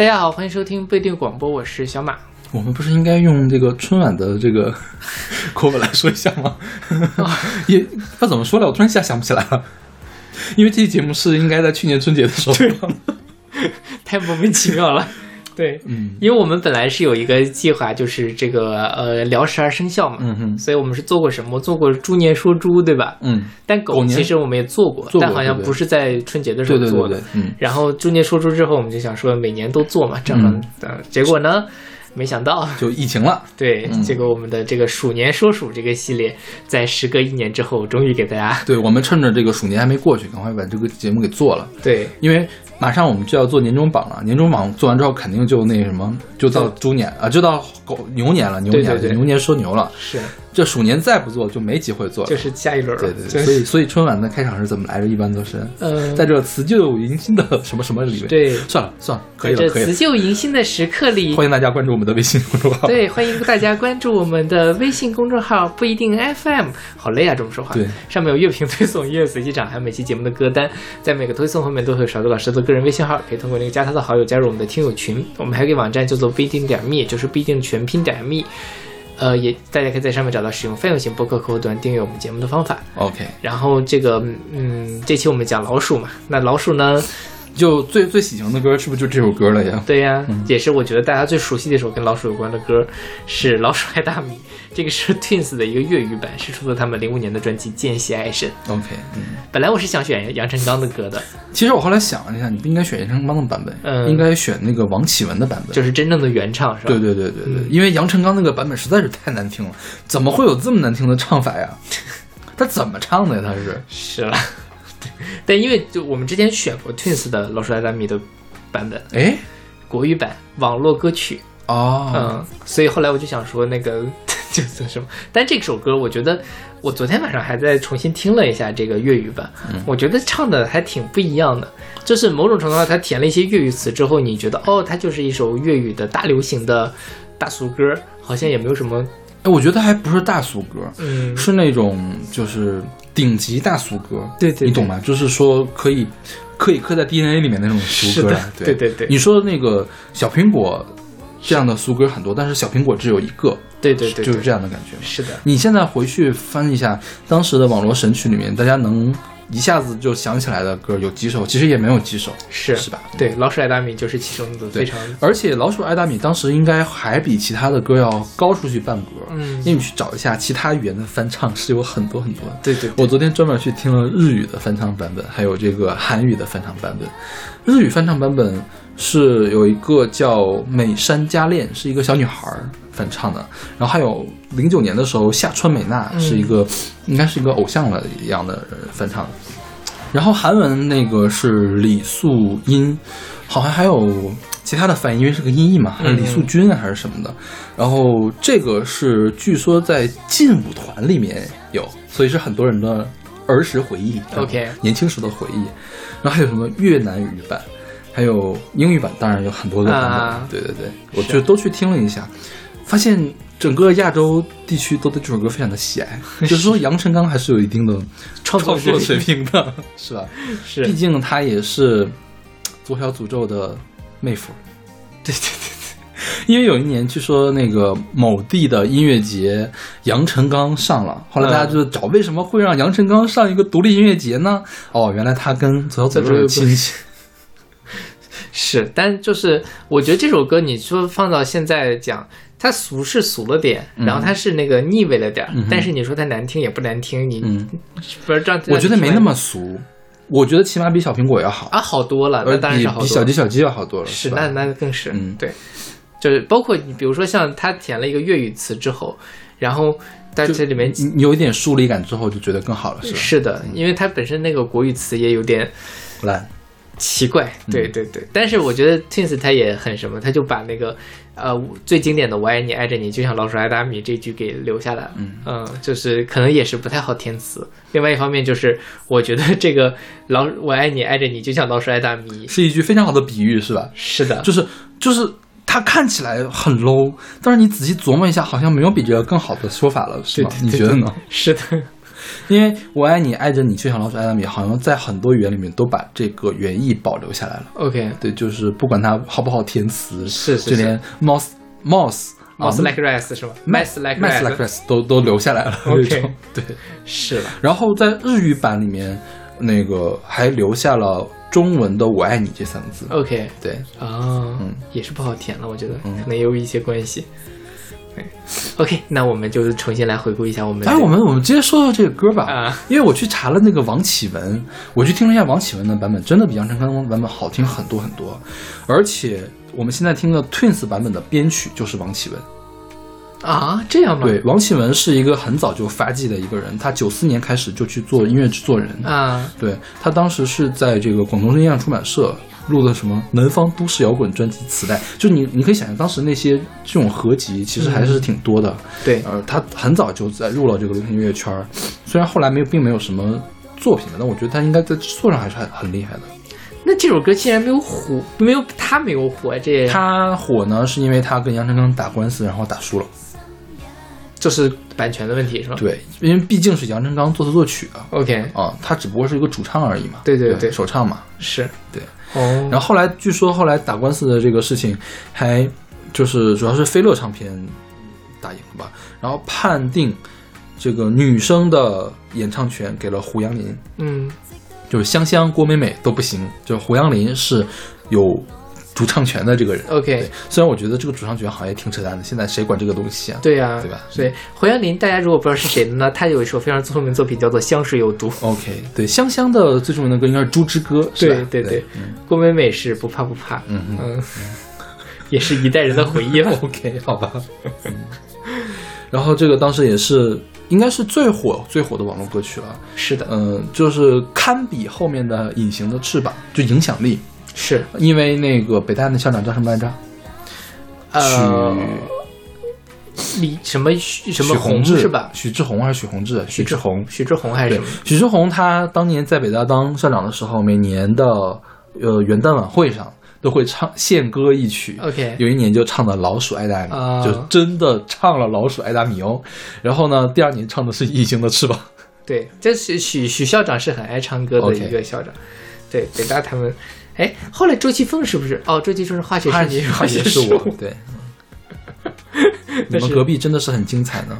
大家好，欢迎收听不一定广播，我是小马。我们不是应该用这个春晚的这个 口吻来说一下吗？也不知道怎么说了，我突然一下想不起来了。因为这期节目是应该在去年春节的时候太莫名其妙了。对，嗯。因为我们本来是有一个计划，就是这个呃聊十二生肖嘛，嗯哼所以我们是做过什么？做过猪年说猪，对吧？嗯，但狗其实我们也做过，但好像不是在春节的时候做的。对对，嗯，然后猪年说猪之后，我们就想说每年都做嘛，正好、嗯。呃结果呢，没想到，就疫情了，对，嗯。结果我们的这个鼠年说鼠这个系列，在时隔一年之后，终于给大家对我们趁着这个鼠年还没过去，赶快把这个节目给做了，对。因为马上我们就要做年终榜了，年终榜做完之后肯定就那什么，就到猪年啊，就到狗牛年了，牛年对对对。牛年说牛了，是这鼠年再不做就没机会做了，就是下一轮了，对对对，就是所以所以春晚的开场是怎么来着？一般都是呃在这辞旧迎新的什么什么里面。，对，算了算了，可以了可以了。辞旧迎新的时刻里，欢迎大家关注我们的微信公众号。对，欢迎大家关注我们的微信公众号“不一定 FM”。好累啊，这么说话。对，上面有乐评推送、音乐随机场，还有每期节目的歌单。在每个推送后面都会有勺子老师的个人微信号，可以通过那个加他的好友加入我们的听友群。我们还有一个网站叫做不一定点 me，就是不一定全拼点 me。呃，也大家可以在上面找到使用泛用型播客客户端订阅我们节目的方法。OK，然后这个，嗯，这期我们讲老鼠嘛，那老鼠呢，就最最喜庆的歌是不是就这首歌了呀？对呀，也是我觉得大家最熟悉的一首跟老鼠有关的歌，是《老鼠爱大米》。这个是 Twins 的一个粤语版，是出自他们零五年的专辑《见习爱神》。OK，嗯，本来我是想选杨臣刚的歌的，其实我后来想了一下，你不应该选杨臣刚的版本，嗯应该选那个王启文的版本。就是真正的原唱，是吧？对对对对对，嗯因为杨臣刚那个版本实在是太难听了，怎么会有这么难听的唱法呀？他怎么唱的呀？他是是了。对但因为就我们之前选过 Twins 的《老鼠爱大米》的版本，哎国语版网络歌曲，哦，嗯，所以后来我就想说那个 就是什么，但这首歌我觉得我昨天晚上还在重新听了一下这个粤语版，我觉得唱的还挺不一样的，就是某种程度上它填了一些粤语词之后，你觉得哦，它就是一首粤语的大流行的大俗歌，好像也没有什么，哎，我觉得还不是大俗歌，嗯，是那种就是顶级大俗歌，对对你懂吗？就是说可以可以刻在 DNA 里面那种俗歌对对。对你说的那个小苹果这样的俗歌很多，但是小苹果只有一个，对对对，就是这样，的感觉。是的，你现在回去翻一下当时的网络神曲里面，大家能一下子就想起来的歌有几首？其实也没有几首，是是吧？对，老鼠爱大米就是其中的非常，而且老鼠爱大米当时应该还比其他的歌要高出去半格，嗯因为你去找一下其他语言的翻唱是有很多很多的。对对，我昨天专门去听了日语的翻唱版本，还有这个韩语的翻唱版本。日语翻唱版本是有一个叫美山佳恋，是一个小女孩翻唱的，然后还有零九年的时候夏川美娜是一个，应该是一个偶像了一样的翻唱。然后韩文那个是李素音，好像还有其他的翻译，因为是个音译嘛，李素君还是什么的。然后这个是据说在劲舞团里面有，所以是很多人的儿时回忆 OK 年轻时的回忆。然后还有什么越南语版，还有英语版，当然有很多个版本。啊对对对，我就都去听了一下，发现整个亚洲地区都对这首歌非常的喜爱，就是说杨臣刚还是有一定的创作水平的，是吧？是，毕竟他也是左小诅咒的妹夫。对对对 因为有一年据说那个某地的音乐节，杨臣刚上了，后来大家就找为什么会让杨臣刚上一个独立音乐节呢？哦，原来他跟左小诅咒有亲戚。是，但就是我觉得这首歌，你说放到现在讲，它俗是俗了点，然后它是那个腻味了点，嗯但是你说它难听也不难听，你、嗯，不是这样？我觉得没那么俗，我觉得起码比小苹果要好，啊，好多了，比当然是好多了。比小鸡小鸡要好多了，是，吧那那更是，嗯对，就是包括你，比如说像他填了一个粤语词之后，然后在这里面你你有一点疏离感之后，就觉得更好了，是吧？是的，因为它本身那个国语词也有点烂，奇怪，对对对，但是我觉得 Twins 他也很什么，他就把那个呃最经典的“我爱你爱着你就像老鼠爱大米”这句给留下来了，嗯就是可能也是不太好填词。另外一方面就是我觉得这个老我爱你爱着你就像老鼠爱大米，是一句非常好的比喻，是吧？是的，就是就是它看起来很 low，但是你仔细琢磨一下，好像没有比这个更好的说法了，是吗？对对对你觉得呢？是的，因为我爱你，爱着你，就像老鼠爱大米，好像在很多语言里面都把这个原意保留下来了。OK，对，就是不管它好不好填词，是是就连 mouse mouse 啊 mouse like rice 是吧？mass like mouse like rice 都都留下来了。OK 对。是吧？然后在日语版里面，那个还留下了中文的“我爱你”这三个字。OK 对，啊，嗯也是不好填了，我觉得嗯可能也有一些关系。对，OK，那我们就重新来回顾一下我们。哎，我们我们直接说说这个歌吧，啊因为我去查了那个王启文，我去听了一下王启文的版本，真的比杨臣刚版本好听很多很多，而且我们现在听的 Twins 版本的编曲就是王启文。啊，这样吗？对，王启文是一个很早就发迹的一个人，他九四年开始就去做音乐制作人。啊，对他当时是在这个广东音像出版社录的什么南方都市摇滚专辑磁带，就你你可以想象当时那些这种合集其实还是挺多的。对，呃，他很早就在入了这个流行音乐圈儿，虽然后来没有并没有什么作品，但我觉得他应该在制作上还是很很厉害的。那这首歌竟然没有火，没有他没有火，这他火呢，是因为他跟杨丞琳打官司，然后打输了。就是版权的问题是吧？对，因为毕竟是杨臣刚作词作曲啊，，OK，啊，他只不过是一个主唱而已嘛。对对对对首唱嘛。是，对。哦，然后后来据说后来打官司的这个事情，还就是主要是飞乐唱片打赢了吧，然后判定这个女生的演唱权给了胡杨林，嗯，就是香香、郭美美都不行，就是胡杨林是有主唱权的这个人。OK，虽然我觉得这个主唱权好像也挺扯淡的，现在谁管这个东西啊？对呀、对吧所以胡杨林，大家如果不知道是谁的呢，他有一首非常著名的作品叫做《香水有毒》。OK，对，香香的最著名的歌应该是《猪之歌》，是吧？对对对，郭美美是不怕不怕，嗯嗯嗯，也是一代人的回忆了。OK，好吧。然后这个当时也是应该是最火最火的网络歌曲了，是的，嗯、就是堪比后面的《隐形的翅膀》，就影响力。是因为那个北大的校长叫什么来着？呃，李什么许什么许宏志是吧？许志宏还是许宏志？许志宏。许志宏还是什么？，许志宏他当年在北大当校长的时候，每年的呃元旦晚会上都会唱献歌一曲。OK 有一年就唱的《老鼠爱大米》啊就真的唱了《老鼠爱大米》哦。然后呢，第二年唱的是《异形的翅膀》。对，这是许许校长是很爱唱歌的一个校长。对，北大他们，哎，后来周奇峰是不是？哦，周奇峰是化学他是你，他也是是我，对。你们隔壁真的是很精彩呢。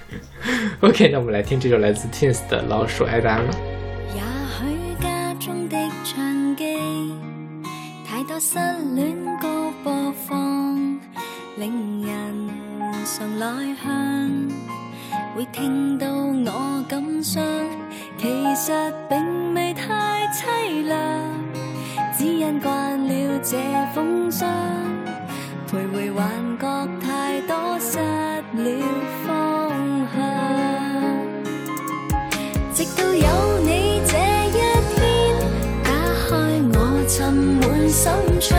OK，那我们来听这首来自 Twins 的《老鼠爱大米》。也許家中的唱機太多失戀歌播放，令人常內向，會聽到我感傷。其實並未太凄涼，只因惯了这风霜，徘徊幻觉太多，失了方向。直到有你这一天，打开我沉闷心窗，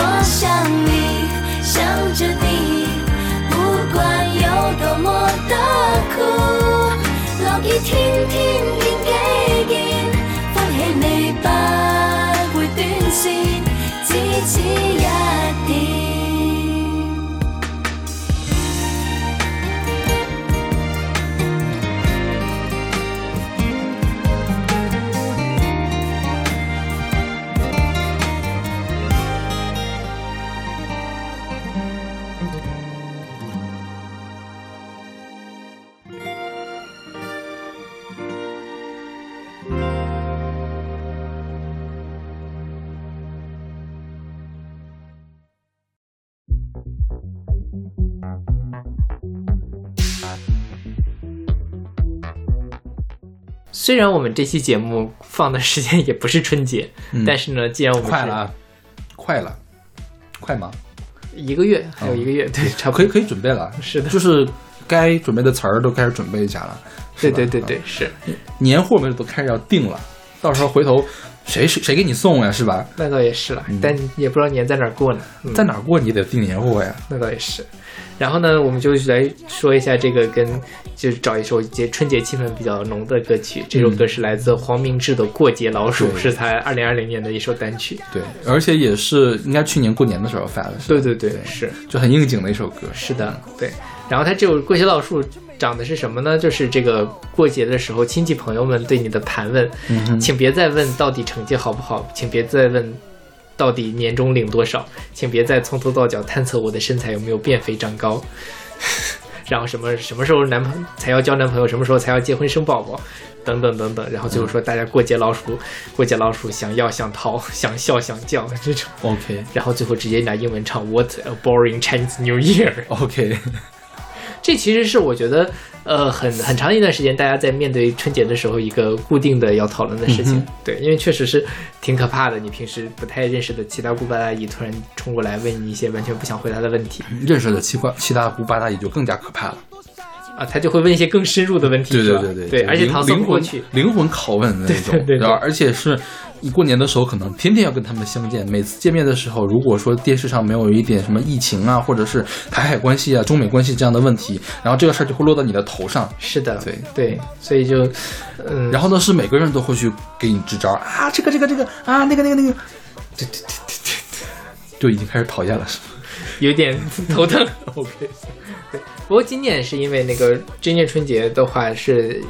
我想你，想着你，不管有多么的苦，乐意天天见几见，欢喜你不会断线，只此一点。虽然我们这期节目放的时间也不是春节，嗯。但是呢，既然我们快了啊，快了，快吗？一个月，还有一个月，对，差不多。可以可以准备了，是的。就是该准备的词儿都开始准备一下了。对对对对啊，是，年货们都开始要定了，到时候回头谁谁谁给你送呀，是吧？那倒也是了，但也不知道年在哪儿过呢。嗯在哪儿过你得订年货呀。那倒也是。然后呢，我们就来说一下这个跟就是找一首节春节气氛比较浓的歌曲。这首歌是来自黄明志的《过节老鼠》，对是他二零二零年的一首单曲。对，而且也是应该去年过年的时候发的，对对对，是就很应景的一首歌。是的，对。然后他这首《过节老鼠》长的是什么呢？就是这个过节的时候，亲戚朋友们对你的盘问，嗯请别再问到底成绩好不好，请别再问到底年终领多少，请别再从头到脚探测我的身材有没有变肥长高。然后什么什么时候男朋才要交男朋友，什么时候才要结婚生宝宝，等等等等。然后最后说大家过节老鼠，过节老鼠想要想逃，想笑想叫 这种。OK 然后最后直接拿英文唱 What a boring Chinese New Year。OK，这其实是我觉得，呃，很很长一段时间，大家在面对春节的时候，一个固定的要讨论的事情。嗯对，因为确实是挺可怕的。你平时不太认识的七大姑八大姨突然冲过来问你一些完全不想回答的问题认识的七八七大姑八大姨就更加可怕了。啊，他就会问一些更深入的问题，对对对对，而且灵搪塞灵魂不过去。灵魂拷问的那种，对对对对然后而且是你过年的时候可能天天要跟他们相见，每次见面的时候，如果说电视上没有一点什么疫情啊，或者是台海关系啊、中美关系这样的问题，然后这个事儿就会落到你的头上。是的，对对，所以就，嗯，然后呢，是每个人都会去给你支招啊，这个这个这个啊，那个那个那个，对对对对对，就已经开始讨厌了，是吗？有点头疼。OK，对。不过今年是因为那个今年春节的话是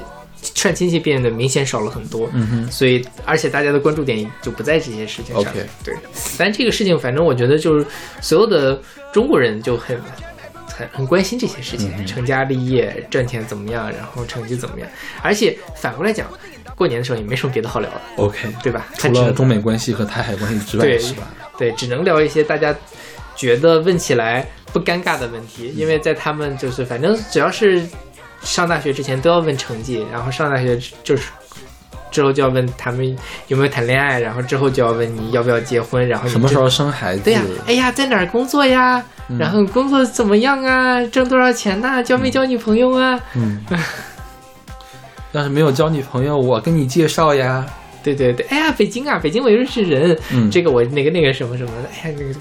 串亲戚变得明显少了很多，嗯哼，所以而且大家的关注点就不在这些事情上。OK 对。但这个事情，反正我觉得就是所有的中国人就很。很很关心这些事情，嗯成家立业、赚钱怎么样，然后成绩怎么样。而且反过来讲，过年的时候也没什么别的好聊的，OK，对吧？除了中美关系和台海关系之外，对是吧？对，只能聊一些大家觉得问起来不尴尬的问题，因为在他们就是反正只要是上大学之前都要问成绩，然后上大学就是之后就要问他们有没有谈恋爱，然后之后就要问你要不要结婚，然后什么时候生孩子？对呀、哎呀，在哪儿工作呀？然后工作怎么样啊？挣多少钱呐、交没交女朋友啊？嗯，要是没有交女朋友，我跟你介绍呀。对对对，哎呀，北京啊，北京我认识人，嗯这个我那个那个什么什么的，哎呀，那个，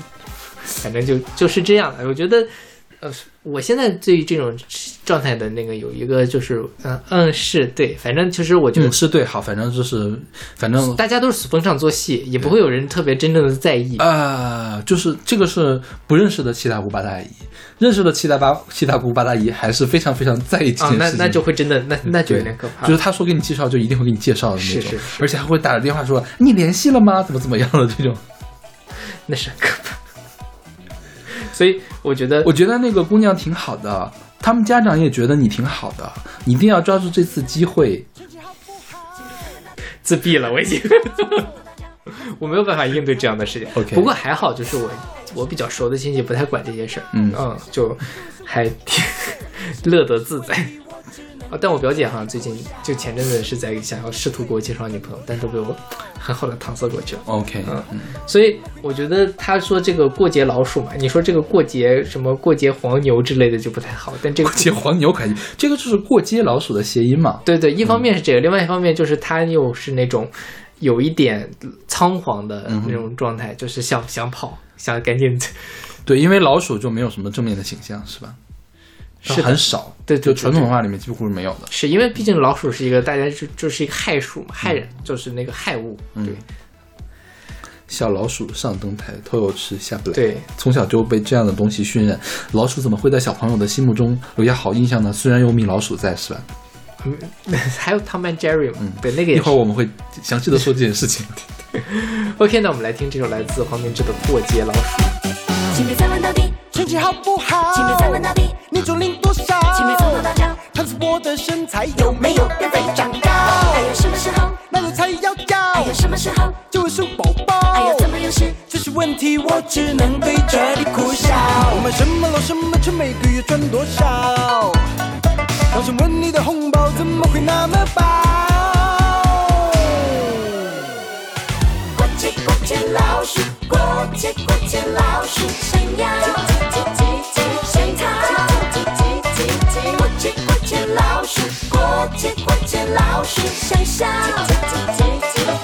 反正就就是这样的。我觉得，呃，我现在对于这种状态的那个有一个就是，嗯嗯，是对，反正其实我觉得嗯，是对，好，反正就是，反正大家都是逢场作戏，也不会有人特别真正的在意。啊、就是这个是不认识的七大姑八大姨，认识的七大八七大姑八大姨还是非常非常在意这啊、件事情。那那就会真的，那那就有点可怕。就是他说给你介绍，就一定会给你介绍的那种，是是是而且还会打着电话说你联系了吗？怎么怎么样的这种。那是很可怕。所以我觉得，我觉得那个姑娘挺好的，他们家长也觉得你挺好的，你一定要抓住这次机会。自闭了，我已经。我没有办法应对这样的事情。OK 不过还好，就是我我比较熟的亲戚不太管这些事儿，嗯就还挺 乐得自在。啊，但我表姐好像最近就前阵子是在想要试图给我介绍女朋友，但都被我很好的搪塞过去了。OK，嗯嗯，所以我觉得他说这个过节老鼠嘛，你说这个过节什么过节黄牛之类的就不太好，但这个过节黄牛可以，这个就是过街老鼠的谐音嘛。对对，一方面是这个，另外一方面就是他又是那种有一点仓皇的嗯那种状态，就是想想跑，想赶紧，对，因为老鼠就没有什么正面的形象，是吧？它是很少，对对对就传统文化里面几乎是没有的。是因为毕竟老鼠是一个大家就就是一个害鼠嘛，害人就是那个害物，嗯对小老鼠上灯台，偷油吃下不来。对，从小就被这样的东西熏染，老鼠怎么会在小朋友的心目中留下好印象呢？虽然有米老鼠在，是吧？嗯，还有 Tom and Jerry 嘛，对，那个一也。会儿我们会详细的说这件事情。OK，那我们来听这首来自黄明志的《过街老鼠》。请别再问到底，成绩好不好？请别再问到底，你重龄多少？请别从头到脚，看出我的身材有没有变肥长高？还有什么时候？那个才要还有叫，什么时候？就会生宝宝。还有怎么又是？这些问题我只能对着你苦笑。我买什么楼什么车，每个月赚多少？老想问你的红包怎么会那么薄？过节过节老鼠，过节过节老鼠，想要鼠，过节过节老鼠，想笑，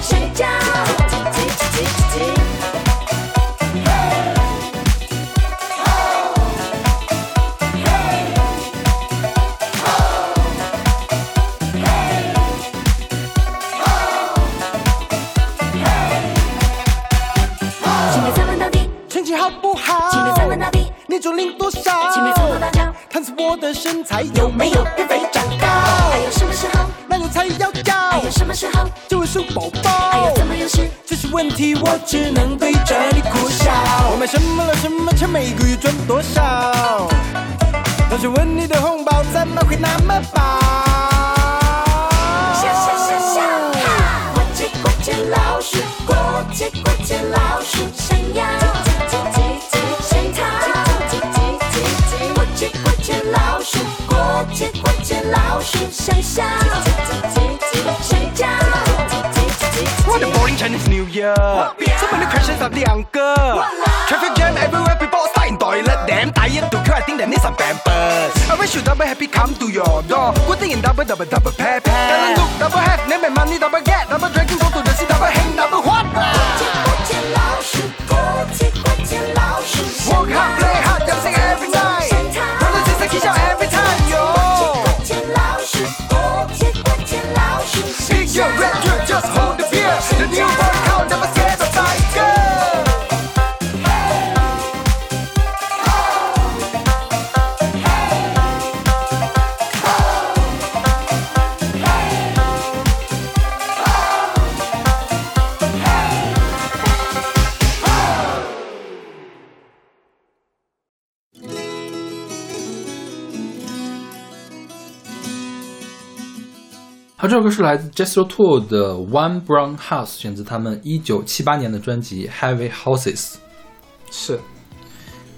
想叫，重龄多少？请别从头到脚，看出我的身材有没有变肥长高？还有什么时候？那个才要叫还，有什么时候？就会数宝还宝有。怎么有事？这些问题我只能对着你苦笑。我买什么了什么车，每个月赚多少？老想问你的红包怎么会那么薄？笑笑笑笑，哈！过节过节老鼠，过节过节老鼠，想要老鼠，想笑，叽叽叽叽叽，想叫，叽叽叽叽叽。 What a boring Chinese New Year! So many questions of the uncle. Traffic jam everywhere, people are starting toilet. Damn tired to queue, I think they need some pampers. I wish you double happy come to your door. Good thing in double, double, double pair, pair. Double look, double have, name and money, double get. Double dragon go to the sea, double hang, double what? 过节老鼠，过节过节老鼠， Work hard, 好，这首歌是来自 Jethro Tull 的《One Brown House》，选自他们一九七八年的专辑《Heavy Houses》。是。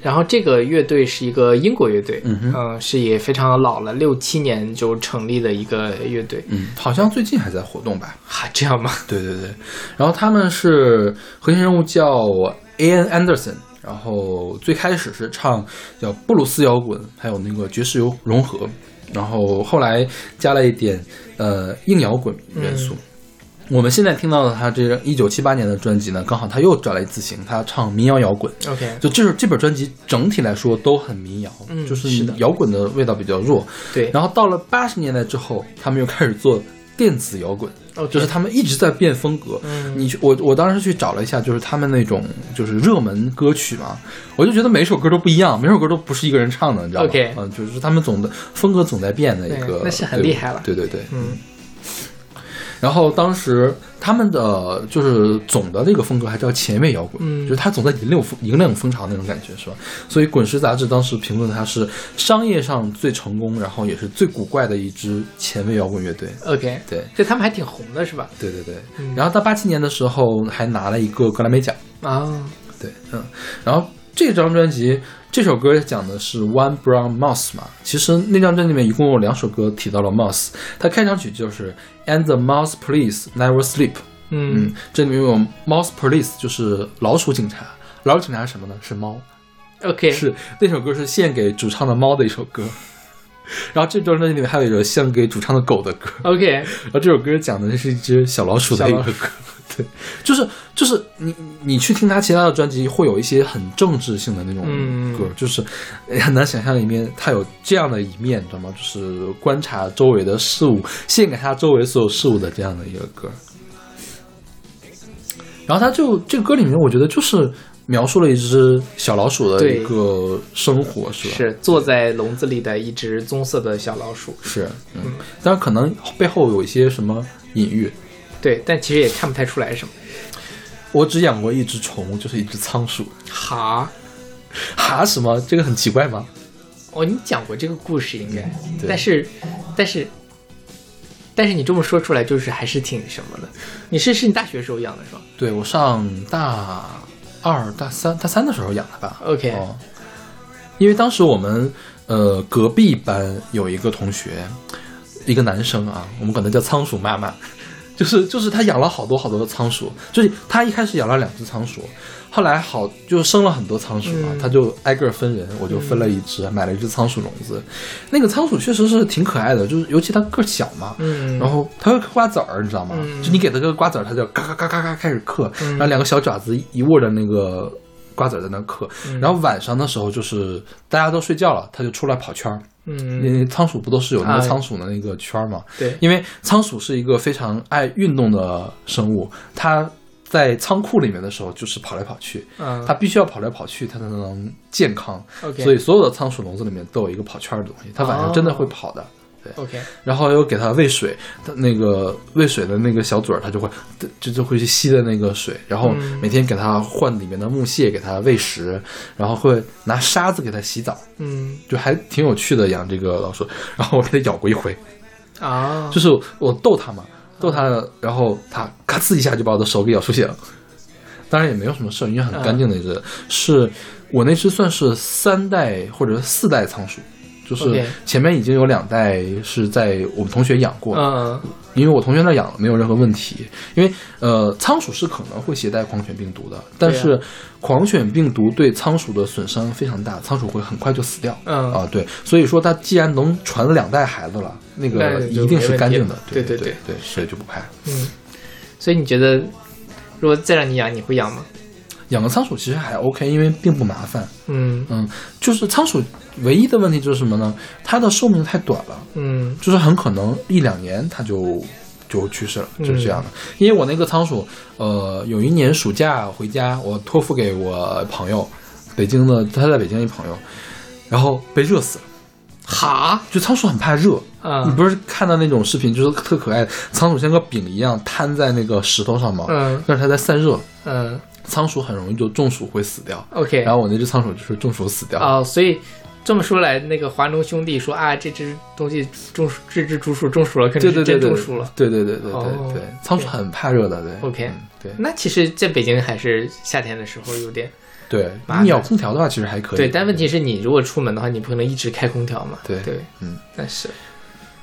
然后这个乐队是一个英国乐队，嗯哼是也非常老了，六七年就成立的一个乐队。嗯，好像最近还在活动吧？哈、这样吗？对对对，然后他们是核心人物叫 Ian Anderson，然后最开始是唱叫布鲁斯摇滚，还有那个爵士融融合，然后后来加了一点呃硬摇滚元素。我们现在听到的他这一九七八年的专辑呢，刚好他又转了一次型，他唱民谣摇滚。OK，就这首这本专辑整体来说都很民谣，嗯就是摇滚的味道比较弱。对，然后到了八十年代之后，他们又开始做电子摇滚。就是他们一直在变风格。嗯。你去我我当时去找了一下，就是他们那种就是热门歌曲嘛，我就觉得每首歌都不一样，每首歌都不是一个人唱的，你知道吗？OK 嗯，就是他们总的风格总在变的一个，对那是很厉害了。对对对，嗯，然后当时他们的就是总的那个风格还叫前卫摇滚，嗯就是他总在引领风引领风潮那种感觉，是吧？所以《滚石》杂志当时评论他是商业上最成功，然后也是最古怪的一支前卫摇滚乐队。OK，对，就他们还挺红的是吧？对对对。嗯然后到八七年的时候还拿了一个格莱美奖。啊，对，嗯，然后这张专辑这首歌讲的是 One Brown Mouse 嘛，其实那张专辑里面一共有两首歌提到了 mouse，它开场曲就是 And the Mouse Police Never Sleep，嗯。嗯，这里面有 Mouse Police 就是老鼠警察，老鼠警察是什么呢？是猫，，OK，是那首歌是献给主唱的猫的一首歌。然后这张专辑里面还有一首献给主唱的狗的歌，OK，然后这首歌讲的是一只小老鼠的一个歌，对，就是就是你你去听他其他的专辑，会有一些很政治性的那种嗯歌，就是很难想象里面他有这样的一面，你知道吗？就是观察周围的事物，献给他周围所有事物的这样的一个歌。然后他就这个歌里面，我觉得就是描述了一只小老鼠的一个生活，是吧？是坐在笼子里的一只棕色的小老鼠。是，嗯，但是可能背后有一些什么隐喻。对，但其实也看不太出来什么。我只养过一只宠物，就是一只仓鼠。哈，哈什么？这个很奇怪吗？哦，你讲过这个故事应该，但是，但是，但是你这么说出来，就是还是挺什么的。你是是你大学时候养的是吧对我上大二、大三、大三的时候养的吧。？OK，、哦，因为当时我们呃隔壁班有一个同学，一个男生啊，我们管他叫仓鼠妈妈，就是就是他养了好多好多的仓鼠，就是他一开始养了两只仓鼠，后来好就生了很多仓鼠嘛，嗯他就挨个分人，我就分了一只，买了一只仓鼠笼子。那个仓鼠确实是挺可爱的，就是尤其它个儿小嘛，嗯，然后它会嗑瓜子儿，你知道吗？嗯就你给它个瓜子儿，它就嘎嘎嘎嘎嘎开始嗑，嗯然后两个小爪子一握着那个瓜子儿在那嗑。嗯然后晚上的时候，就是大家都睡觉了，它就出来跑圈儿。因嗯，为仓鼠不都是有那啊个仓鼠的那个圈儿嘛？对，因为仓鼠是一个非常爱运动的生物，它在仓库里面的时候就是跑来跑去，嗯，它必须要跑来跑去，它才能健康。OK，所以所有的仓鼠笼子里面都有一个跑圈儿的东西，它晚上真的会哦跑的。OK，然后又给它喂水，它那个喂水的那个小嘴儿，它就会就就会去吸的那个水，然后嗯。每天给它换里面的木屑，给它喂食，然后会拿沙子给它洗澡，嗯。就还挺有趣的养这个老鼠。然后我给它咬过一回，啊，就是我逗它嘛，逗它，然后它咔呲一下就把我的手给咬出血了。当然也没有什么事儿，因为很干净的一只，是我那只算是三代或者四代仓鼠，就是前面已经有两代是在我们同学养过，嗯因为我同学那养了没有任何问题。因为呃，仓鼠是可能会携带狂犬病毒的，但是狂犬病毒对仓鼠的损伤非常大，仓鼠会很快就死掉。嗯啊，对，所以说它既然能传两代孩子了，那那个一定是干净的，对对对对，所以就不怕。嗯，所以你觉得，如果再让你养，你会养吗？养个仓鼠其实还 OK，因为并不麻烦。嗯嗯，就是仓鼠唯一的问题就是什么呢？它的寿命太短了，嗯就是很可能一两年它就就去世了，就是这样的。因为我那个仓鼠，呃，有一年暑假回家，我托付给我朋友，北京的，他在北京一朋友，然后被热死了。哈，就仓鼠很怕热，啊你不是看到那种视频，就是特可爱，仓鼠像个饼一样摊在那个石头上吗？嗯但是它在散热，嗯仓鼠很容易就中暑会死掉。，OK，然后我那只仓鼠就是中暑死掉。哦，所以这么说来，那个华农兄弟说啊，这只东西中暑，这只竹鼠中暑了，肯定是对对对对，真中暑了。对对对对对哦对，仓鼠很怕热的，对。OK 嗯对那其实在北京还是夏天的时候有点对，你有空调的话其实还可以。对，但问题是你如果出门的话，你不可能一直开空调嘛。对对，嗯，但是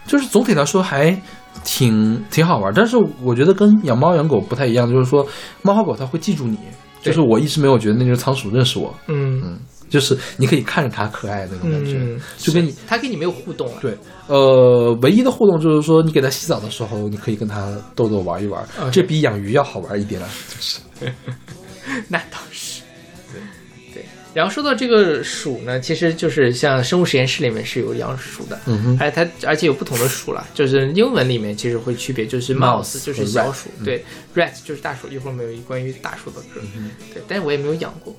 就是总体来说还挺挺好玩，但是我觉得跟养猫养狗不太一样，就是说猫和狗它会记住你，就是我一直没有觉得那只仓鼠认识我，嗯嗯，就是你可以看着它可爱那种感觉，嗯，就跟你它跟你没有互动啊。对，呃，唯一的互动就是说，你给它洗澡的时候，你可以跟它逗逗玩一玩这比养鱼要好玩一点啊。就是，那倒是。对，然后说到这个鼠呢，其实就是像生物实验室里面是有养鼠的，嗯哼，而它而且有不同的鼠了，就是英文里面其实会区别，就是 Mouse 就是和小鼠，嗯对，rat 就是大鼠。一会儿我们有一关于大鼠的歌，对，但是我也没有养过。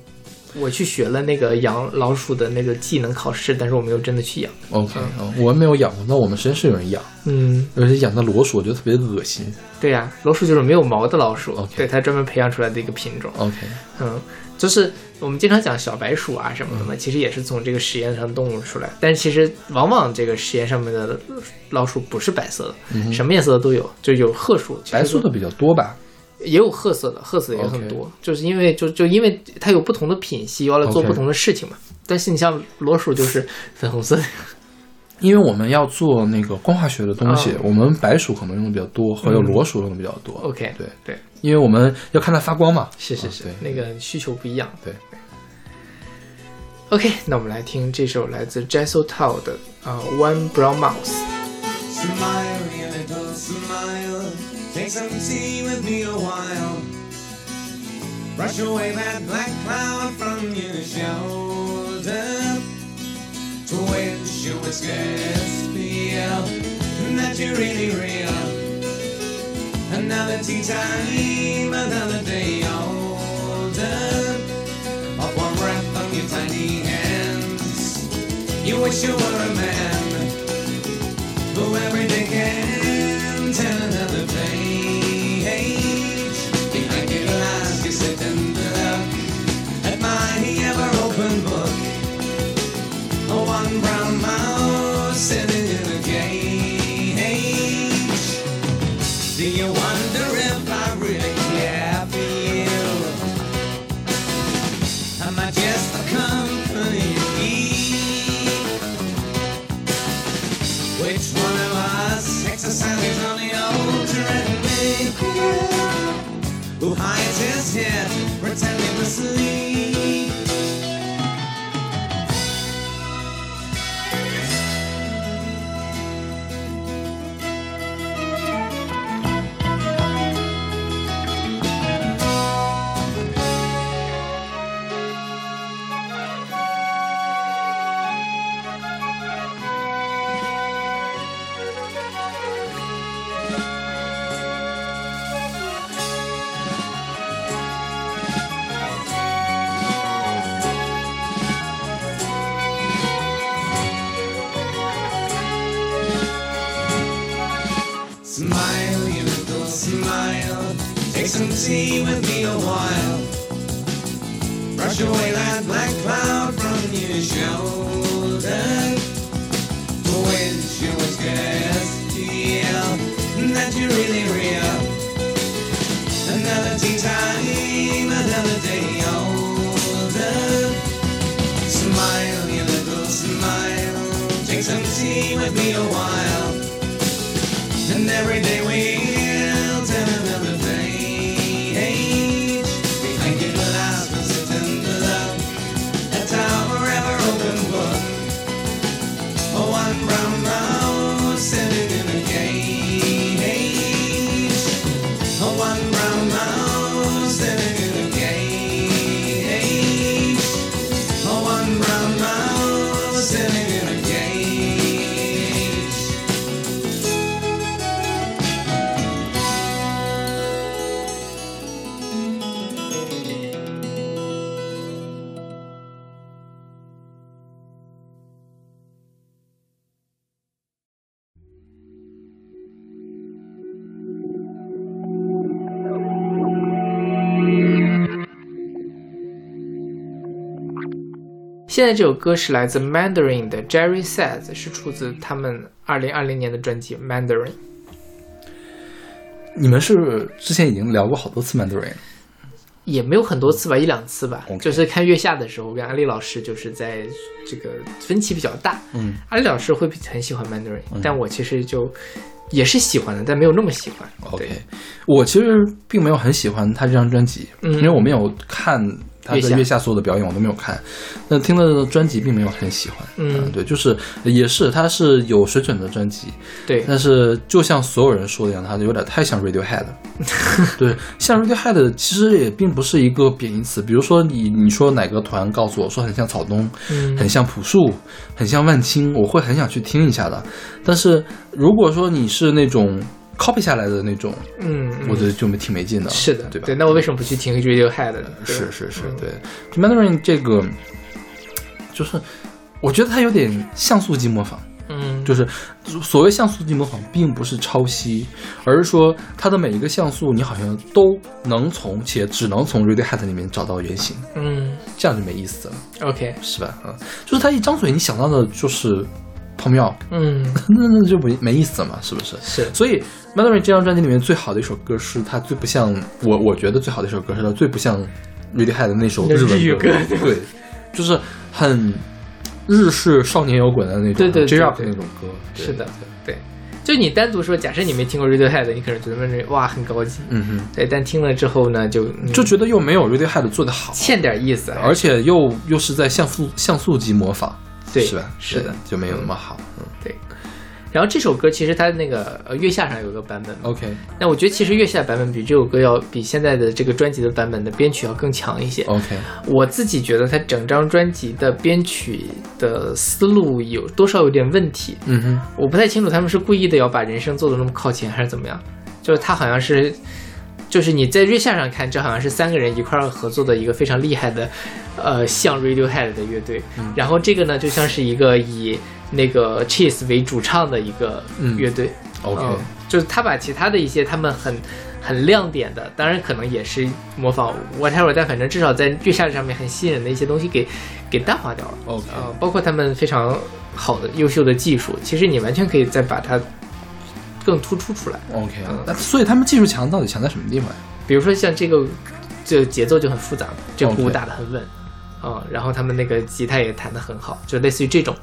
我去学了那个养老鼠的那个技能考试，但是我没有真的去养。OK，、哦、我们没有养过，那我们实验室有人养，嗯，而且养的裸鼠，我觉得特别恶心。对呀、老鼠就是没有毛的老鼠对，它专门培养出来的一个品种。OK，嗯，就是我们经常讲小白鼠啊什么的嘛，其实也是从这个实验上动物出来，但是其实往往这个实验上面的老鼠不是白色的，什么颜色的都有，就有褐鼠，白色的比较多吧？也有褐色的，褐色的也很多。就是因为就就因为它有不同的品系，要来做不同的事情嘛。但是你像裸鼠就是粉红色的，因为我们要做那个光化学的东西，哦我们白鼠可能用的比较多，还有嗯裸鼠用的比较多。OK 对，对，因为我们要看它发光嘛。是是是，那个需求不一样。对。OK，那我们来听这首来自 Jessel Tao 的啊、One Brown Mouse。Smile, you little smile. Take some tea with me a while. Brush away that black cloud from your. You would scarce feel that you're really real. Another tea time, another day older. Off one breath from your tiny hands. You wish you were a man who every day can tell another Tea with me a while. Brush away that black cloud from your shoulder. Which you was just feel that you're really real. Another tea time, another day older. Smile, you little smile. Take some tea with me a while. And every day we'll 现在这首歌是来自 Mandarin 的 Jerry Says，是出自他们二零二零年的专辑 Mandarin。你们是之前已经聊过好多次 Mandarin，也没有很多次吧，一两次吧。就是看月下的时候，我跟阿丽老师就是在这个分歧比较大。嗯，阿丽老师会很喜欢 Mandarin，、但我其实就也是喜欢的，但没有那么喜欢。OK，我其实并没有很喜欢他这张专辑，嗯因为我没有看他月下在月下所有的表演，我都没有看。那听的专辑并没有很喜欢，嗯对，就是也是他是有水准的专辑，对，但是就像所有人说的一样，他有点太像 Radiohead 了。对，像 Radiohead 其实也并不是一个贬义词。比如说你你说哪个团告诉我说很像草东，嗯很像朴树，很像万青，我会很想去听一下的。但是如果说你是那种 copy 下来的那种，嗯，嗯我觉得就没挺没劲的。是的，对吧？对，那我为什么不去听 Radiohead 呢？是是是，对。就 Mandarin 这个，就是我觉得它有点像素级模仿。嗯，就是所谓像素级模仿，并不是抄袭，而是说它的每一个像素，你好像都能从且只能从 Radiohead 里面找到原型，嗯这样就没意思了，，OK，是吧？嗯，就是他一张嘴，你想到的就是泡妙，嗯，那那就没没意思了嘛，是不是？是，所以 Mandarin 这张专辑里面最好的一首歌是它最不像我，我觉得最好的一首歌是它最不像 Radiohead 的那首日文对，就是很日式少年摇滚的那种，对对对 J rock 那种歌，是的，对。就你单独说，假设你没听过 Radiohead，你可能觉得哇很高级，嗯哼。对，但听了之后呢，就嗯。就觉得又没有 Radiohead 做的好，欠点意思，而且又又是在像素像素级模仿，对是吧？是的就没有那么好。嗯对然后这首歌其实它那个呃月下上有个版本，，OK 那我觉得其实月下版本比这首歌要比现在的这个专辑的版本的编曲要更强一些。OK，我自己觉得它整张专辑的编曲的思路有多少有点问题，嗯哼，我不太清楚他们是故意的要把人声做的那么靠前，还是怎么样。就是它好像是，就是你在月下上看，这好像是三个人一块儿合作的一个非常厉害的，呃，像 Radiohead 的乐队。然后这个呢，就像是一个以那个 Cheese 为主唱的一个嗯乐队。OK 嗯就是他把其他的一些他们很很亮点的，当然可能也是模仿 whatever，但反正至少在月下上面很吸引人的一些东西给给淡化掉了。OK 呃，包括他们非常好的优秀的技术，其实你完全可以再把它更突出出来。OK，那所以他们技术强到底强在什么地方呀？比如说像这个，这节奏就很复杂，这鼓打得很稳，嗯、然后他们那个吉他也弹得很好，就类似于这种，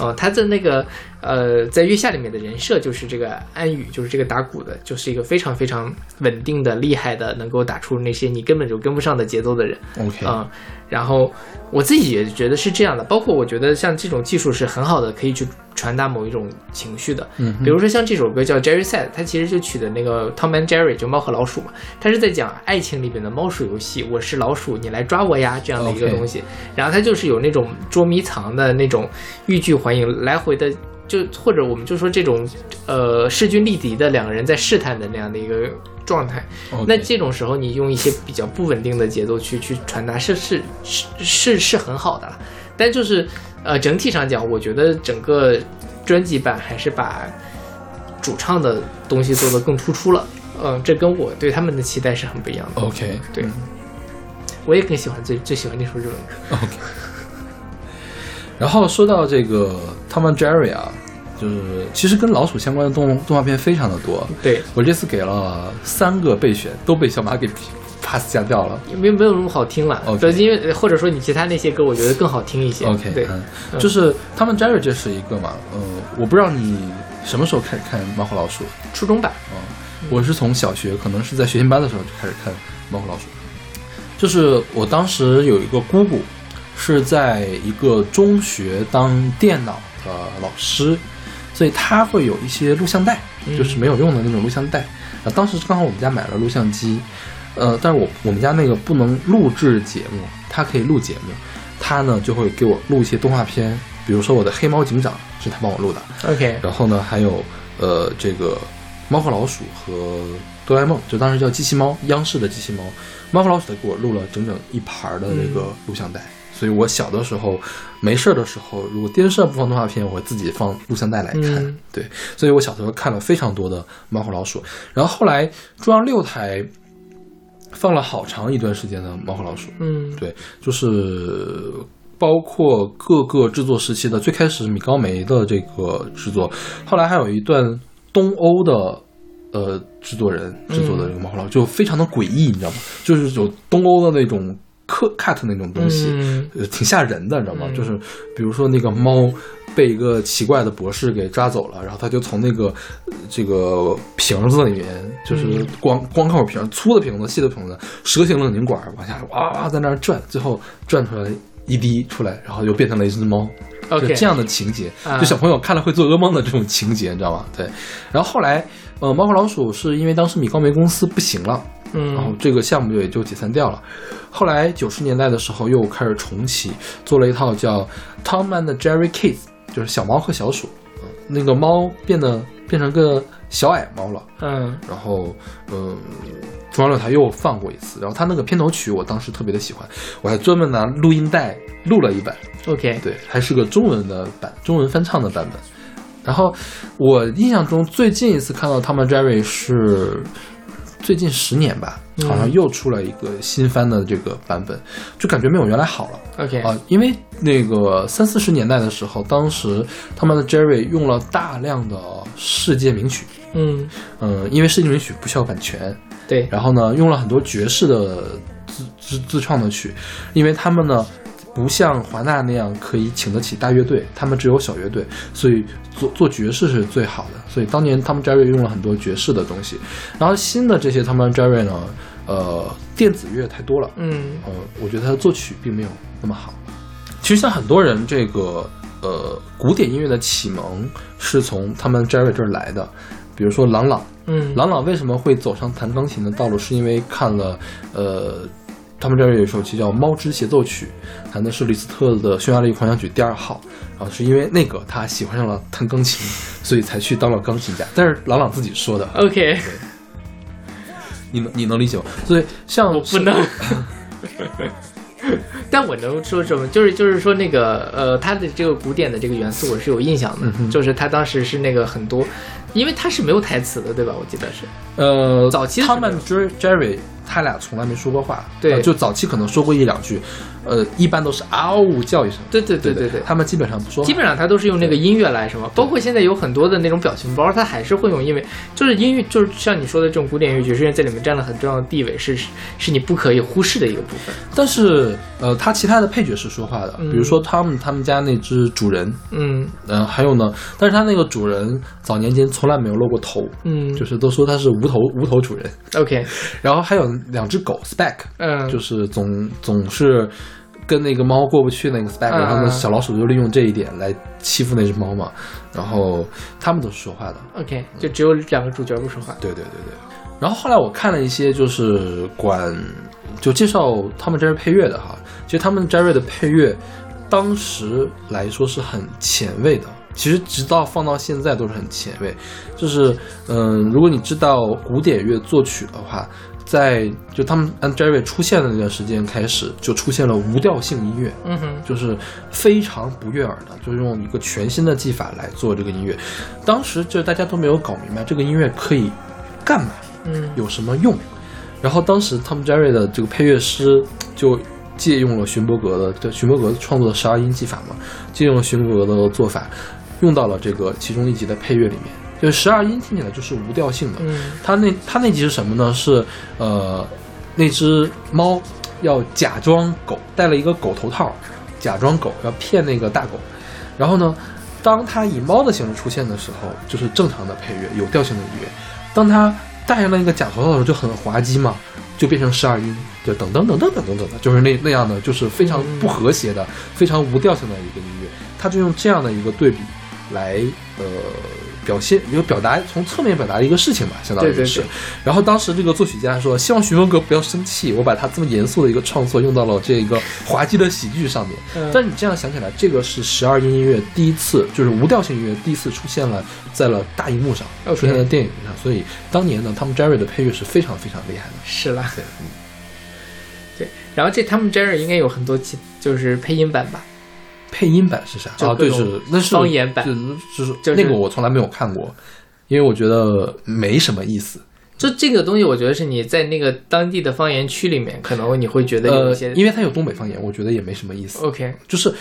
哦、他的那个呃，在月下里面的人设就是这个安宇，就是这个打鼓的，就是一个非常非常稳定的、厉害的，能够打出那些你根本就跟不上的节奏的人，OK，嗯、然后我自己也觉得是这样的，包括我觉得像这种技术是很好的，可以去传达某一种情绪的。嗯比如说像这首歌叫 Jerry Said，它其实就取的那个 Tom and Jerry，就猫和老鼠嘛，它是在讲爱情里边的猫鼠游戏，我是老鼠，你来抓我呀这样的一个东西。然后它就是有那种捉迷藏的那种欲拒还迎，来回的。就或者我们就说这种，呃，势均力敌的两个人在试探的那样的一个状态那这种时候，你用一些比较不稳定的节奏去去传达是是是是是很好的了，但就是呃整体上讲，我觉得整个专辑版还是把主唱的东西做得更突出了，嗯、这跟我对他们的期待是很不一样的。OK，对，我也更喜欢最最喜欢那首日文歌。OK。然后说到这个 Tom and Jerry 啊，就是其实跟老鼠相关的动动画片非常的多。对，我这次给了三个备选，都被小马给 pass 下掉了。没有没有那么好听了。OK 对因为或者说你其他那些歌，我觉得更好听一些。OK，对，嗯，就是 Tom and Jerry 这是一个嘛，呃，我不知道你什么时候开始看《猫和老鼠》初中版。啊、我是从小学，可能是在学前班的时候就开始看《猫和老鼠》，就是我当时有一个姑姑，是在一个中学当电脑的老师，所以他会有一些录像带，嗯就是没有用的那种录像带。啊，当时刚好我们家买了录像机，呃，但是我我们家那个不能录制节目，它可以录节目，他呢就会给我录一些动画片，比如说我的黑猫警长是他帮我录的，OK，然后呢，还有呃这个猫和老鼠和哆啦 A 梦，就当时叫机器猫，央视的机器猫，猫和老鼠的给我录了整整一盘儿的那个录像带。所以我小的时候没事儿的时候，如果电视上播放动画片，我会自己放录像带来看。嗯对，所以我小时候看了非常多的猫和老鼠。然后后来中央六台放了好长一段时间的猫和老鼠。嗯，对，就是包括各个制作时期的，最开始米高梅的这个制作，后来还有一段东欧的。呃，制作人制作的这个猫和老鼠、就非常的诡异，你知道吗？就是有东欧的那种 cut cut 那种东西，嗯呃，挺吓人的，你知道吗？嗯就是比如说那个猫被一个奇怪的博士给抓走了，然后他就从那个呃这个瓶子里面，就是嗯光、光靠瓶，粗的瓶子、细的瓶子，蛇形冷凝管往下哇哇在那儿转，最后转出来一滴出来，然后又变成了一只猫。OK 就这样的情节，啊就小朋友看了会做噩梦的这种情节，你知道吗？对。然后后来，呃，猫和老鼠是因为当时米高梅公司不行了，然后嗯这个项目也就解散掉了。后来九十年代的时候又开始重启，做了一套叫《Tom and Jerry Kids》，就是小猫和小鼠。嗯，那个猫变得变成个小矮猫了。嗯然后，嗯，中央六台又放过一次。然后他那个片头曲，我当时特别的喜欢，我还专门拿录音带录了一版，，OK，对，还是个中文的版，中文翻唱的版本。然后我印象中最近一次看到 Tom and Jerry 是最近十年吧，嗯。好像又出了一个新翻的这个版本，就感觉没有原来好了。OK，啊，因为那个三四十年代的时候，当时他们的 Jerry 用了大量的世界名曲，嗯，嗯，因为世界名曲不需要版权，对，然后呢，用了很多爵士的自自自创的曲，因为他们呢不像华纳那样可以请得起大乐队，他们只有小乐队，所以做做爵士是最好的。所以当年他们 Jerry 用了很多爵士的东西，然后新的这些他们 Jerry 呢，呃，电子乐太多了，嗯呃，我觉得他的作曲并没有那么好。其实像很多人这个呃古典音乐的启蒙是从他们 Jerry 这儿来的，比如说郎朗。嗯，郎朗为什么会走上弹钢琴的道路？是因为看了呃，他们这儿有一首曲叫《猫之协奏曲》，弹的是李斯特的匈牙利狂想曲第二号。然后是因为那个他喜欢上了弹钢琴，所以才去当了钢琴家。但是郎朗自己说的，OK，你能你能理解吗？所以像我不能。但我能说什么？就是就是说那个呃，他的这个古典的这个元素我是有印象的，嗯就是他当时是那个很多，因为他是没有台词的，对吧？我记得是。呃，早期的他们 Jerry 他俩从来没说过话，对。呃就早期可能说过一两句，呃，一般都是嗷呜叫一声。对对对对对对他们基本上不说话，基本上他都是用那个音乐来什么，包括现在有很多的那种表情包，他还是会用，因为就是音乐，就是像你说的这种古典乐爵士乐在里面占了很重要的地位，是是你不可以忽视的一个部分。但是呃，他其他的配角是说话的，嗯。比如说他们他们家那只主人，嗯。嗯、还有呢，但是他那个主人早年间从来没有露过头，嗯，就是都说他是无头无头主人。OK，然后还有两只狗 Spec，嗯，就是总总是跟那个猫过不去那个 Spec，、嗯然后呢小老鼠就利用这一点来欺负那只猫嘛。然后他们都是说话的，OK，就只有两个主角不说话。对对对对。然后后来我看了一些就是管就介绍他们 Jerry 配乐的哈，其实他们 Jerry 的配乐当时来说是很前卫的。其实直到放到现在都是很前卫，就是嗯、如果你知道古典乐作曲的话，在就他们 and Jerry 出现的那段时间开始，就出现了无调性音乐，嗯哼，就是非常不悦耳的，就用一个全新的技法来做这个音乐。当时就大家都没有搞明白这个音乐可以干嘛，嗯有什么用。然后当时 Tom Jerry 的这个配乐师就借用了勋伯格的，对勋伯格创作的十二音技法嘛，借用了勋伯格的做法，用到了这个其中一集的配乐里面。就十二音听起来就是无调性的，嗯他那他那集是什么呢？是呃，那只猫要假装狗，戴了一个狗头套，假装狗要骗那个大狗。然后呢，当它以猫的形式出现的时候，就是正常的配乐，有调性的音乐。当它戴上了一个假头套的时候，就很滑稽嘛，就变成十二音，就等等等等等等等的，就是那那样的，就是非常不和谐的、非常无调性的一个音乐。他就用这样的一个对比来呃表现，有表达从侧面表达一个事情吧，相当于是。然后当时这个作曲家说，希望徐文革不要生气，我把他这么严肃的一个创作用到了这个滑稽的喜剧上面。嗯但你这样想起来，这个是十二音音乐第一次，就是无调性音乐第一次出现了在了大荧幕上出现在电影上，所以当年呢，他们 Jerry 的配乐是非常非常厉害的。是啦，对，嗯对。然后这他们 Jerry 应该有很多其就是配音版吧？配音版是啥？啊，对，是那是方言版就就是就是那个我从来没有看过，因为我觉得没什么意思。就这个东西，我觉得是你在那个当地的方言区里面，可能你会觉得有呃一些，因为它有东北方言，我觉得也没什么意思。OK，就是，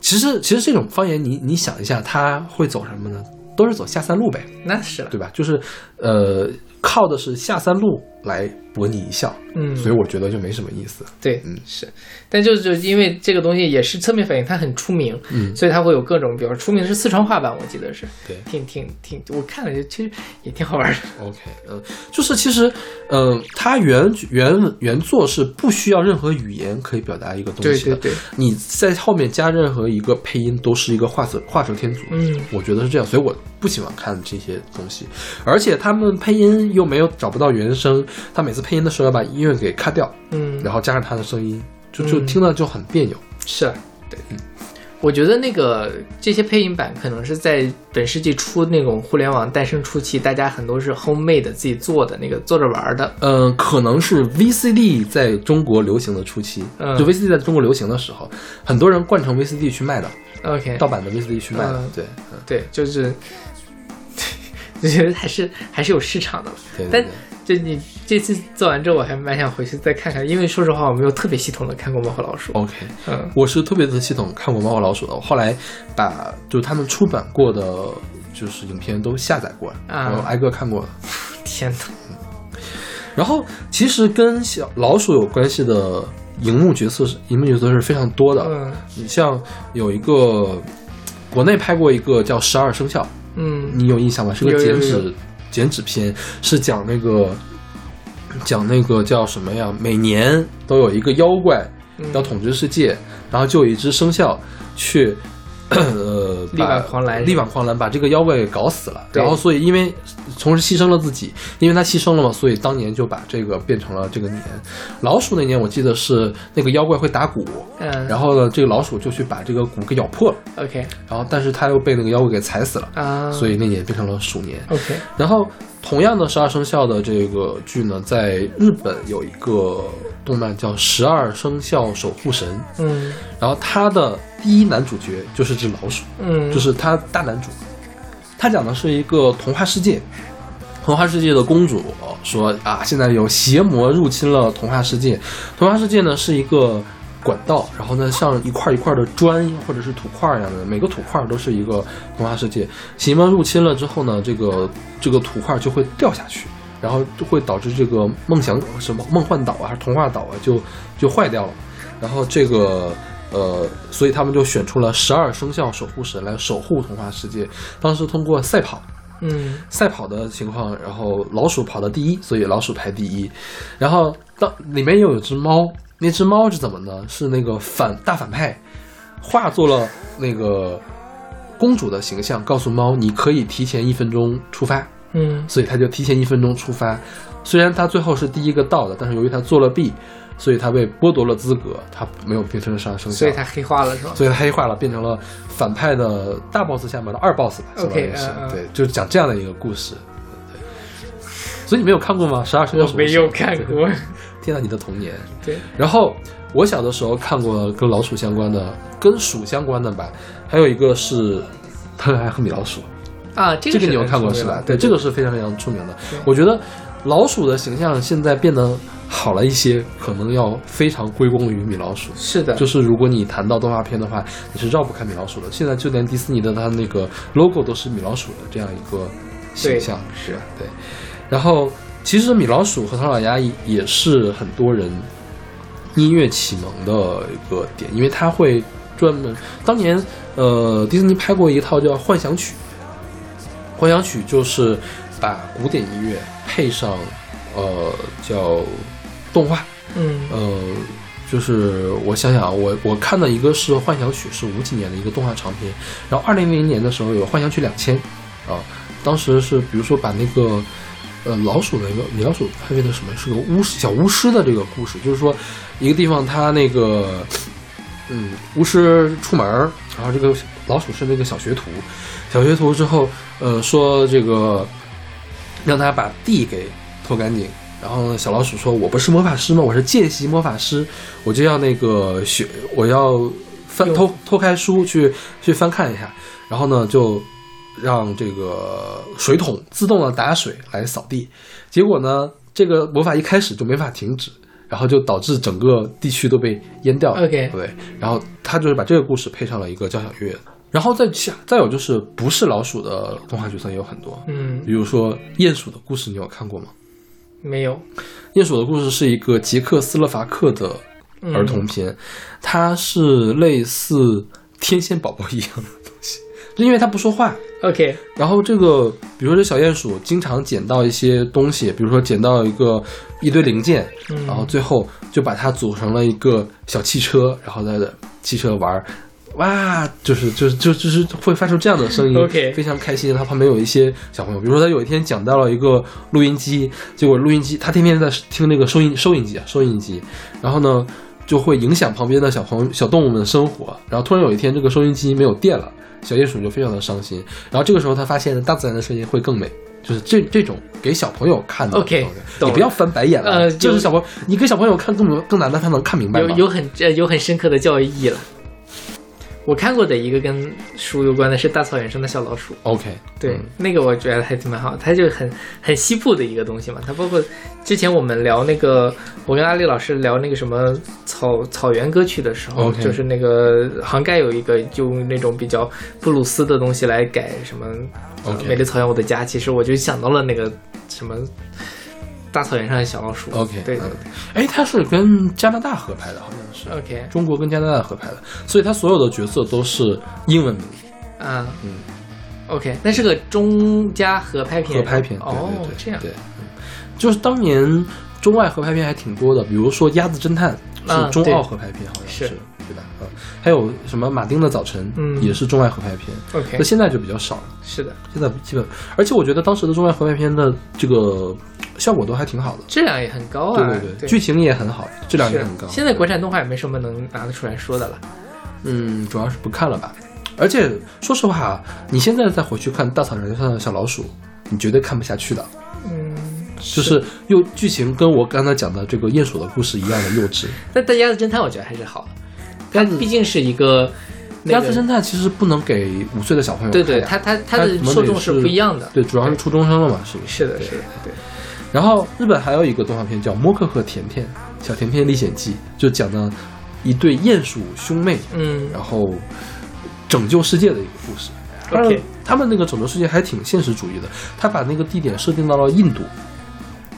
其实其实这种方言你，你想一下，它会走什么呢？都是走下三路呗，那是了，对吧？就是，呃，靠的是下三路来博你一笑，嗯，所以我觉得就没什么意思。对，嗯。是，但就是就因为这个东西也是侧面反映它很出名，嗯。所以它会有各种，比如说出名的是四川话版，我记得是，对。挺挺挺，我看了就其实也挺好玩的，OK，嗯、就是其实，嗯，它原原原作是不需要任何语言可以表达一个东西的，对对对，你在后面加任何一个配音都是一个画蛇画蛇添足，嗯，我觉得是这样，所以我不喜欢看这些东西，而且他们配音又没有找不到原声，他每次配音的时候要把音乐给卡掉，嗯，然后加上他的声音，就就嗯听到就很别扭。是，对，嗯我觉得那个这些配音版可能是在本世纪初那种互联网诞生初期，大家很多是 homemade 自己做的那个做着玩儿的。嗯，可能是 VCD 在中国流行的初期，嗯就 VCD 在中国流行的时候，很多人灌成 VCD 去卖的，OK，盗版的 VCD 去卖的，嗯对，嗯对，就是 就觉得还是还是有市场的。但对对对。就你这次做完之后，我还蛮想回去再看看，因为说实话，我没有特别系统的看过《猫和老鼠》。OK，嗯我是特别的系统看过《猫和老鼠》的，我后来把就是他们出版过的，就是影片都下载过，啊然后挨个看过了。天哪！然后其实跟小老鼠有关系的荧幕角色是，荧幕角色是非常多的。嗯你像有一个国内拍过一个叫《十二生肖》，嗯你有印象吗？是个剪纸剪纸片，是讲那个讲那个叫什么呀？每年都有一个妖怪嗯要统治世界，然后就有一只生肖去。呃，力挽狂澜力挽狂澜，把这个妖怪给搞死了。然后，所以因为同时牺牲了自己，因为他牺牲了嘛，所以当年就把这个变成了这个年。老鼠那年我记得是那个妖怪会打鼓，嗯，然后呢，这个老鼠就去把这个鼓给咬破了，OK 然后但是他又被那个妖怪给踩死了，啊，所以那年变成了鼠年。OK 然后同样的十二生肖的这个剧呢，在日本有一个动漫叫《十二生肖守护神》，嗯然后他的第一男主角就是只老鼠，嗯，就是他大男主。他讲的是一个童话世界，童话世界的公主说啊，现在有邪魔入侵了童话世界。童话世界呢是一个管道，然后呢像一块一块的砖或者是土块一样的，每个土块都是一个童话世界。邪魔入侵了之后呢，这个这个土块就会掉下去，然后就会导致这个梦想什么梦幻岛啊，还是童话岛啊，就就坏掉了。然后这个呃，所以他们就选出了十二生肖守护神来守护童话世界。当时通过赛跑，嗯赛跑的情况，然后老鼠跑到第一，所以老鼠排第一。然后当里面又有只猫，那只猫是怎么呢？是那个反大反派化作了那个公主的形象，告诉猫你可以提前一分钟出发。嗯所以他就提前一分钟出发。虽然他最后是第一个到的，但是由于他作了弊，所以他被剥夺了资格，他没有变成十二生肖，所以他黑化了是吧？所以他黑化了，变成了反派的大 boss 下面的二 boss 吧，OK，对，就是讲这样的一个故事。对，所以你没有看过吗？十二生肖我没有看。过。天呐，你的童年。对，然后我小的时候看过跟老鼠相关的，跟鼠相关的吧，还有一个是《特爱和米老鼠》。啊，这这个你有看过是吧？对，这个是非常非常出名的。我觉得老鼠的形象现在变得好了一些，可能要非常归功于米老鼠。是的，就是如果你谈到动画片的话，你是绕不开米老鼠的。现在就连迪士尼的它那个 logo 都是米老鼠的这样一个形象，是？对。然后其实米老鼠和唐老鸭也是很多人音乐启蒙的一个点，因为它会专门当年呃迪士尼拍过一套叫《幻想曲》，幻想曲就是把古典音乐配上呃叫动画，嗯。呃，就是我想想啊，我我看到一个是《幻想曲》，是五几年的一个动画长片，然后二零零零年的时候有《幻想曲两千》，啊，当时是比如说把那个呃老鼠的一个米老鼠拍为的什么？是个巫师小巫师的这个故事，就是说一个地方他那个嗯巫师出门儿，然后这个老鼠是那个小学徒，小学徒之后呃说这个让他把地给拖干净。然后呢，小老鼠说：“我不是魔法师吗？我是见习魔法师，我就要那个学，我要翻偷偷开书去去翻看一下。然后呢，就让这个水桶自动的打水来扫地。结果呢，这个魔法一开始就没法停止，然后就导致整个地区都被淹掉了。OK 对，然后他就是把这个故事配上了一个交响乐。然后再下再有就是不是老鼠的动画角色也有很多，嗯，比如说鼹鼠的故事，你有看过吗？没有鼹鼠的故事是一个捷克斯洛伐克的儿童片，它是类似天线宝宝一样的东西，就因为它不说话。OK，然后这个，比如说这小鼹鼠经常捡到一些东西，比如说捡到一个一堆零件，嗯然后最后就把它组成了一个小汽车，然后在汽车玩儿。哇，就是就是就就是会发出这样的声音 OK 非常开心。他旁边有一些小朋友，比如说他有一天讲到了一个录音机，结果录音机他天天在听那个收音收音机啊收音机，然后呢，就会影响旁边的小朋友、小动物们的生活。然后突然有一天，这个收音机没有电了，小鼹鼠就非常的伤心。然后这个时候，他发现大自然的声音会更美。就是这这种给小朋友看的 OK，你不要翻白眼了。呃就是小朋友，你给小朋友看更更难的，他能看明白吗？有有很呃有很深刻的教育意义了。我看过的一个跟书有关的是大草原上的小老鼠，OK，对，嗯那个我觉得还挺蛮好，它就很很西部的一个东西嘛。它包括之前我们聊那个，我跟阿丽老师聊那个什么草草原歌曲的时候就是那个杭盖有一个用那种比较布鲁斯的东西来改什么、美丽草原我的家，其实我就想到了那个什么大草原上的小老鼠。OK，对对对哎，他是跟加拿大合拍的，好像是。，OK，中国跟加拿大合拍的，所以他所有的角色都是英文名，啊，嗯，OK，那是个中加合拍片，合拍片。对哦这样，对，嗯就是当年中外合拍片还挺多的，比如说《鸭子侦探》啊是中澳合拍片，好像是是对吧？嗯，还有什么《马丁的早晨》，嗯也是中外合拍片，OK，那现在就比较少了。是的，现在基本，而且我觉得当时的中外合拍片的这个效果都还挺好的，质量也很高啊，对对对，剧情也很好，质量也很高。现在国产动画也没什么能拿得出来说的了。嗯，主要是不看了吧。而且说实话啊，你现在再回去看《大草原上的小老鼠》，你绝对看不下去的。嗯，就是又剧情跟我刚才讲的这个鼹鼠的故事一样的幼稚。但但鸭子侦探我觉得还是好的，它毕竟是一个那个鸭子侦探其实不能给五岁的小朋友看呀，对对，它它它的受众是不一样的。对，主要是初中生了嘛，是不是？是的，对是的，对。然后日本还有一个动画片叫《摩克和甜甜小甜甜历险记》，就讲的一对鼹鼠兄妹，嗯。然后拯救世界的一个故事。OK 他们那个拯救世界还挺现实主义的，他把那个地点设定到了印度，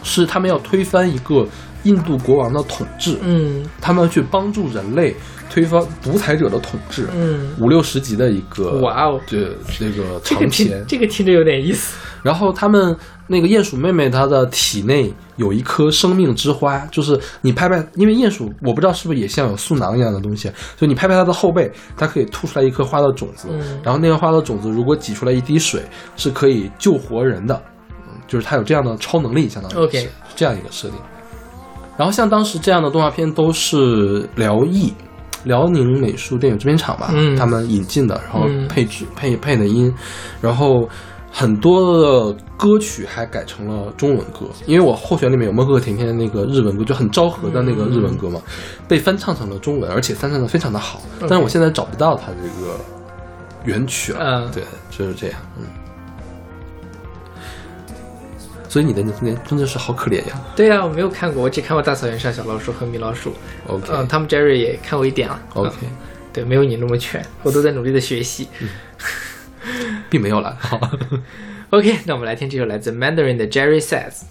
是他们要推翻一个印度国王的统治，嗯。他们要去帮助人类推翻独裁者的统治。嗯，五六十集的一个，哇哦这这个这个长篇，这个听着有点意思。然后他们那个鼹鼠妹妹她的体内有一颗生命之花，就是你拍拍，因为鼹鼠我不知道是不是也像有素囊一样的东西，就你拍拍它的后背，它可以吐出来一颗花的种子，嗯然后那个花的种子如果挤出来一滴水，是可以救活人的，嗯，就是它有这样的超能力，相当于是这样一个设定。然后像当时这样的动画片都是辽艺。辽宁美术电影制片厂吧，嗯他们引进的，然后嗯配置、配配的音，然后很多的歌曲还改成了中文歌，因为我候选里面有《默克和甜甜》的那个日文歌，就很昭和的那个日文歌嘛，被翻唱成了中文，而且翻唱的非常的好。但是我现在找不到它这个原曲了。嗯对，就是这样，嗯。所以你的年真的是好可怜呀。对啊，我没有看过，我只看过《大草原上小老鼠》和《米老鼠》。OK 嗯，，Tom Jerry 也看过一点了。OK，嗯对，没有你那么全，我都在努力的学习。并没有了。好。OK，那我们来听这首来自 Mandarin 的 Jerry Says。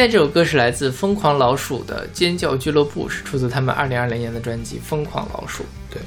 现在这首歌是来自疯狂老鼠的《尖叫俱乐部》，是出自他们二零二零年的专辑《疯狂老鼠》。对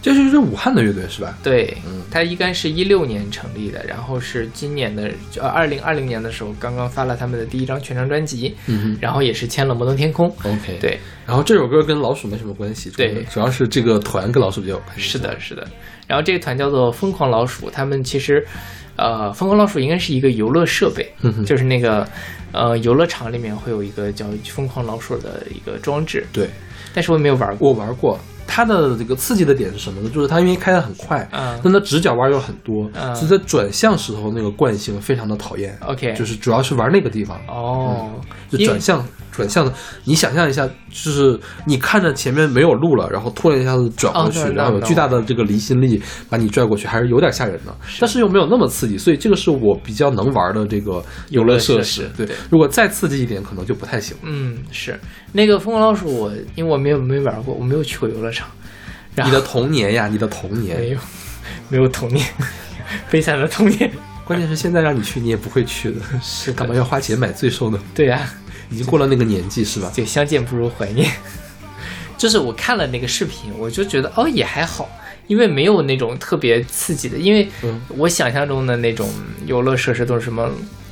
这是是武汉的乐队是吧？对，嗯它应该是一六年成立的，然后是今年的呃二零二零年的时候刚刚发了他们的第一张全长专辑，嗯然后也是签了摩登天空。，OK。对，然后这首歌跟老鼠没什么关系，对主要是这个团跟老鼠比较有关系。是的，是的。然后这个团叫做疯狂老鼠，他们其实，呃，疯狂老鼠应该是一个游乐设备，就是那个呃游乐场里面会有一个叫疯狂老鼠的一个装置，对，但是我没有玩过。我玩过。它的这个刺激的点是什么呢？就是它因为开的很快，嗯那它直角弯又很多，嗯所以在转向时候那个惯性非常的讨厌。OK 就是主要是玩那个地方，哦，就转向转向的，你想象一下，就是你看着前面没有路了，然后突然一下子转过去，哦然后有巨大的这个离心力把你拽过去，还是有点吓人的，但是又没有那么刺激，所以这个是我比较能玩的这个游乐设施。对游乐设施对，如果再刺激一点，可能就不太行。嗯，是那个疯狂老鼠我，因为我没有没玩过，我没有去过游乐场，你的童年呀，你的童年没，有没有童年，悲惨的童年。关键是现在让你去，你也不会去的，是干嘛要花钱买罪受呢？对呀、已经过了那个年纪是吧？对相见不如怀念。就是我看了那个视频，我就觉得哦也还好，因为没有那种特别刺激的，因为嗯我想象中的那种游乐设施都是什么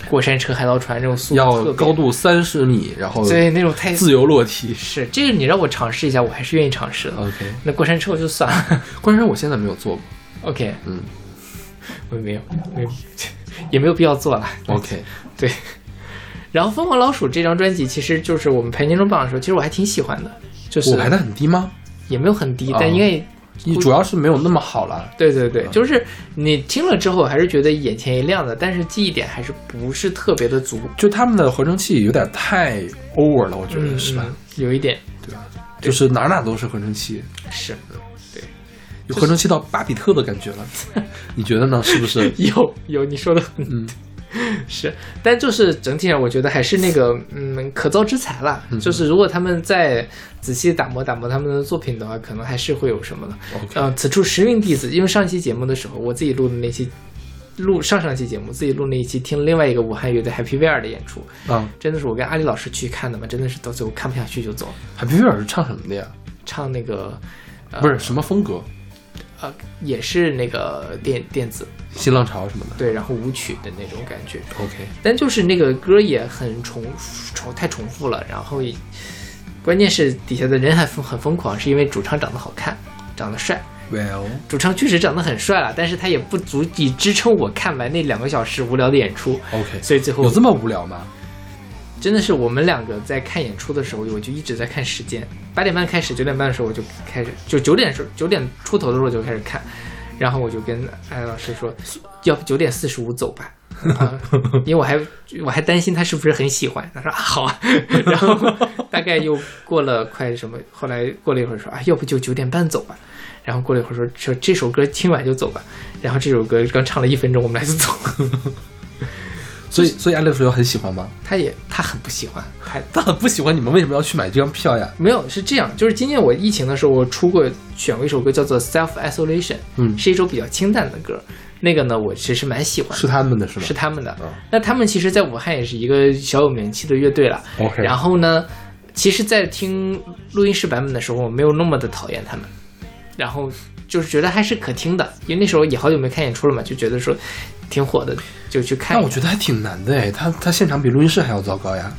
过山车、海盗船这种速度要高度三十米，然后对那种太自由落体。是这个你让我尝试一下，我还是愿意尝试的。OK，那过山车我就算了。过山车我现在没有做过。OK，嗯我没有，没有，也没有必要做了。OK，对。然后《疯狂老鼠》这张专辑，其实就是我们排年终榜的时候，其实我还挺喜欢的，就是我排的很低吗？也没有很低，哦但因为你主要是没有那么好了。对对对，就是你听了之后还是觉得眼前一亮的，但是记忆点还是不是特别的足，就他们的合成器有点太 over 了，我觉得嗯，是吧？嗯有一点对吧？就是哪哪都是合成器，是有合成器到巴比特的感觉了。你觉得呢？是不是？有有你说的很嗯，是，但就是整体上我觉得还是那个嗯可造之材了。嗯就是如果他们再仔细打磨打磨他们的作品的话，可能还是会有什么的。呃，此处实名弟子，因为上期节目的时候，我自己录的那期。录上上期节目，自己录那一期听另外一个武汉乐队 Happy Bear 的演出，啊，真的是我跟阿里老师去看的嘛，真的是到最后看不下去就走了。海皮威尔是唱什么的呀？唱那个呃不是什么风格，呃，也是那个电电子新浪潮什么的。对，然后舞曲的那种感觉，OK，但就是那个歌也很重重太重复了，然后也关键是底下的人还疯很疯狂，是因为主唱长得好看，长得帅。Well，主唱确实长得很帅了，但是他也不足以支撑我看完那两个小时无聊的演出，OK，所以最后有这么无聊吗？真的是我们两个在看演出的时候，我就一直在看时间，八点半开始，九点半的时候我就开始，就九点时九点出头的时候就开始看，然后我就跟艾老师说，要不九点四十五走吧。啊，因为我还我还担心他是不是很喜欢，他说啊好啊，然后大概又过了快什么，后来过了一会儿说啊，要不就九点半走吧，然后过了一会儿说说这首歌听完就走吧，然后这首歌刚唱了一分钟，我们俩就走了。所以所以艾乐水很喜欢吗？他也他很不喜欢，他他很不喜欢，你们为什么要去买这张票呀？没有是这样，就是今年我疫情的时候，我出过选过一首歌叫做《Self Isolation》，嗯是一首比较清淡的歌。那个呢，我其实蛮喜欢的，是他们的是吗？是他们的嗯。那他们其实，在武汉也是一个小有名气的乐队了。OK 然后呢，其实，在听录音室版本的时候，我没有那么的讨厌他们，然后就是觉得还是可听的，因为那时候也好久没看演出了嘛，就觉得说挺火的，就去看。那我觉得还挺难的哎，他他现场比录音室还要糟糕呀。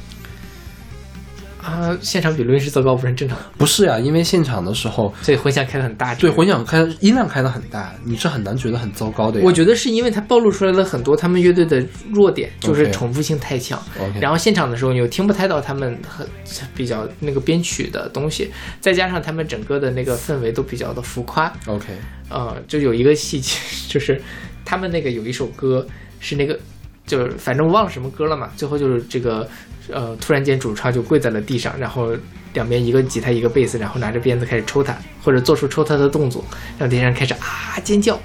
啊，现场比录音室糟糕不是很正常，不是呀，因为现场的时候，所以混响开的很大。对混响开音量开的很大，你是很难觉得很糟糕的呀。我觉得是因为它暴露出来了很多他们乐队的弱点，就是重复性太强。然后现场的时候你又听不太到他们很比较那个编曲的东西，再加上他们整个的那个氛围都比较的浮夸。OK 呃，就有一个细节，就是他们那个有一首歌是那个，就是反正我忘了什么歌了嘛。最后就是这个，呃，突然间主唱就跪在了地上，然后两边一个吉他一个贝斯，然后拿着鞭子开始抽他，或者做出抽他的动作，让底下人开始啊尖叫。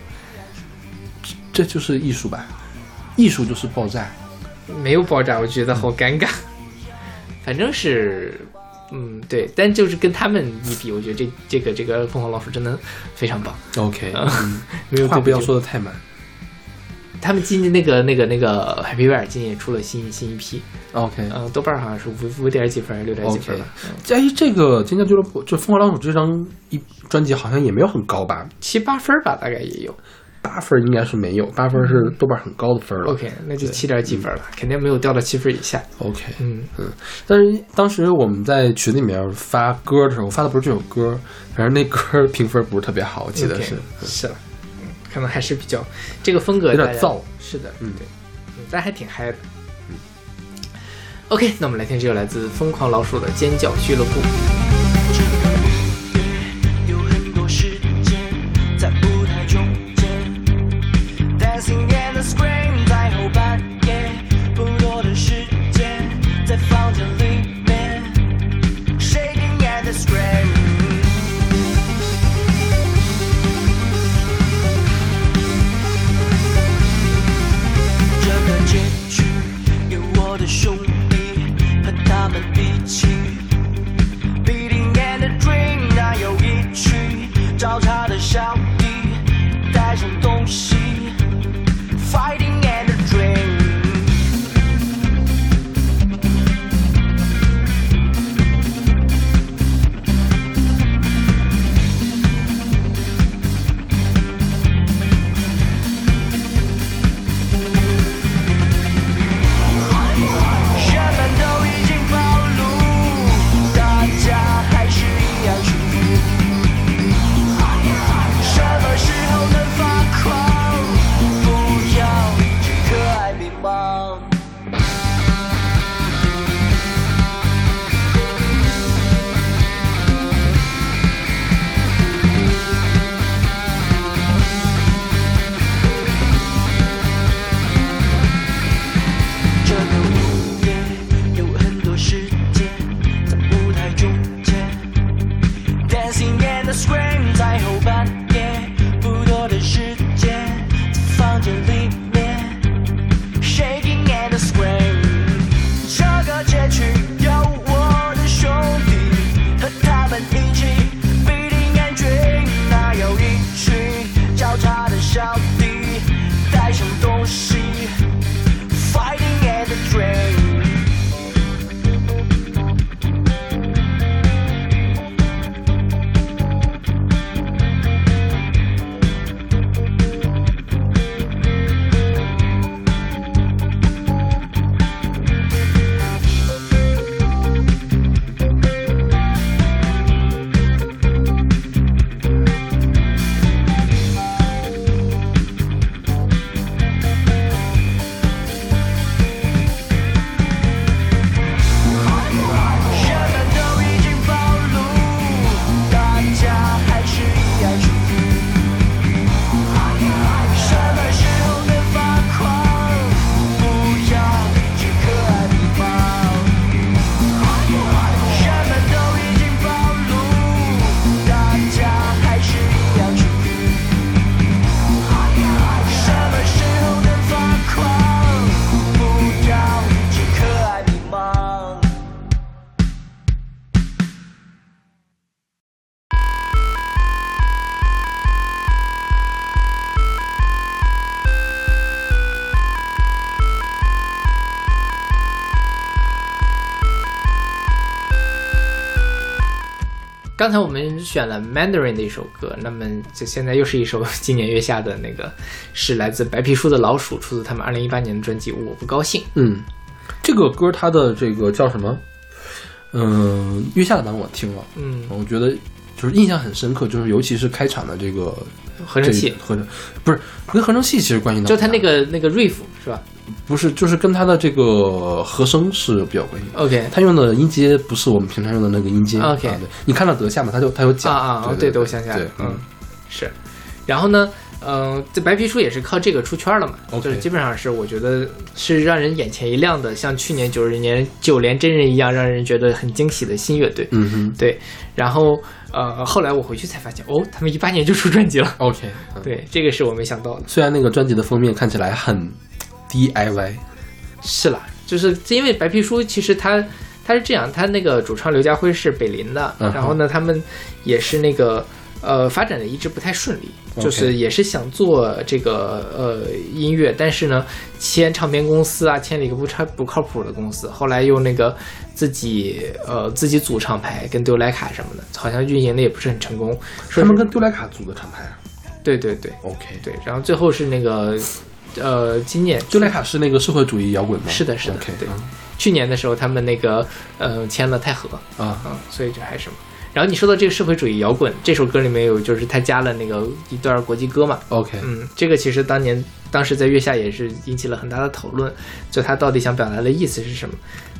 这就是艺术吧，艺术就是爆炸。没有爆炸，我觉得好尴尬。反正是，嗯，对，但就是跟他们一比，我觉得这这个这个凤凰老鼠真的非常棒。OK，嗯，没有话不要说的太满。他们今年那个那个那个 Happy Bear 今年也出了新新一批，OK 嗯、豆瓣儿好像是五五点几分还是，六点几分吧。嗯哎，这个尖叫俱乐部就《疯狂老鼠》这张一专辑好像也没有很高吧，七八分儿吧，大概也有。八分应该是没有，八分是豆瓣很高的分了。OK，那就七点几分了，肯定没有掉到七分以下。OK，嗯嗯，但是当时我们在群里面发歌的时候，我发的不是这首歌，反正那歌评分不是特别好，我记得是。是了，嗯可能还是比较这个风格有点燥。是的，嗯对，嗯，但还挺嗨的。嗯 OK，那我们来听这首来自疯狂老鼠的《尖叫俱乐部》。刚才我们选了 Mandarin 的一首歌，那么就现在又是一首今年月下的那个，是来自白皮书的老鼠，出自他们二零一八年的专辑《我不高兴》。嗯，这个歌它的这个叫什么？嗯，月下的版我听了，嗯，我觉得就是印象很深刻，就是尤其是开场的这个合成器，合成不是跟合成器其实关系倒就它那个那个 riff 是吧不是，就是跟它的这个和声是比较关系。？OK，它用的音阶不是我们平常用的那个音阶。OK 啊对你看到德夏嘛，它就它有讲啊啊，对对我想起来对了，，嗯，是。然后呢，嗯，这白皮书也是靠这个出圈了嘛就是基本上是我觉得是让人眼前一亮的，像去年九十年九连真人一样，让人觉得很惊喜的新乐队。嗯哼对，然后呃，后来我回去才发现，哦，他们一八年就出专辑了。，OK，嗯对，这个是我没想到的。虽然那个专辑的封面看起来很 DIY，是啦，就是因为白皮书其实他他是这样，他那个主唱刘家辉是北林的，嗯然后呢，他们也是那个呃发展的一直不太顺利，就是也是想做这个呃音乐，但是呢签唱片公司啊签了一个不差不靠谱的公司，后来又那个自己呃自己组厂牌跟丢莱卡什么的，好像运营的也不是很成功，是他们跟丢莱卡组的厂牌啊。对对对 OK，对，然后最后是那个呃今年丢莱卡是那个社会主义摇滚吗？是的是的对嗯去年的时候他们那个呃签了太和。啊，嗯，所以这还是什么？然后你说到这个社会主义摇滚，这首歌里面有就是他加了那个一段国际歌嘛，OK，嗯，这个其实当年当时在月下也是引起了很大的讨论，就他到底想表达的意思是什么？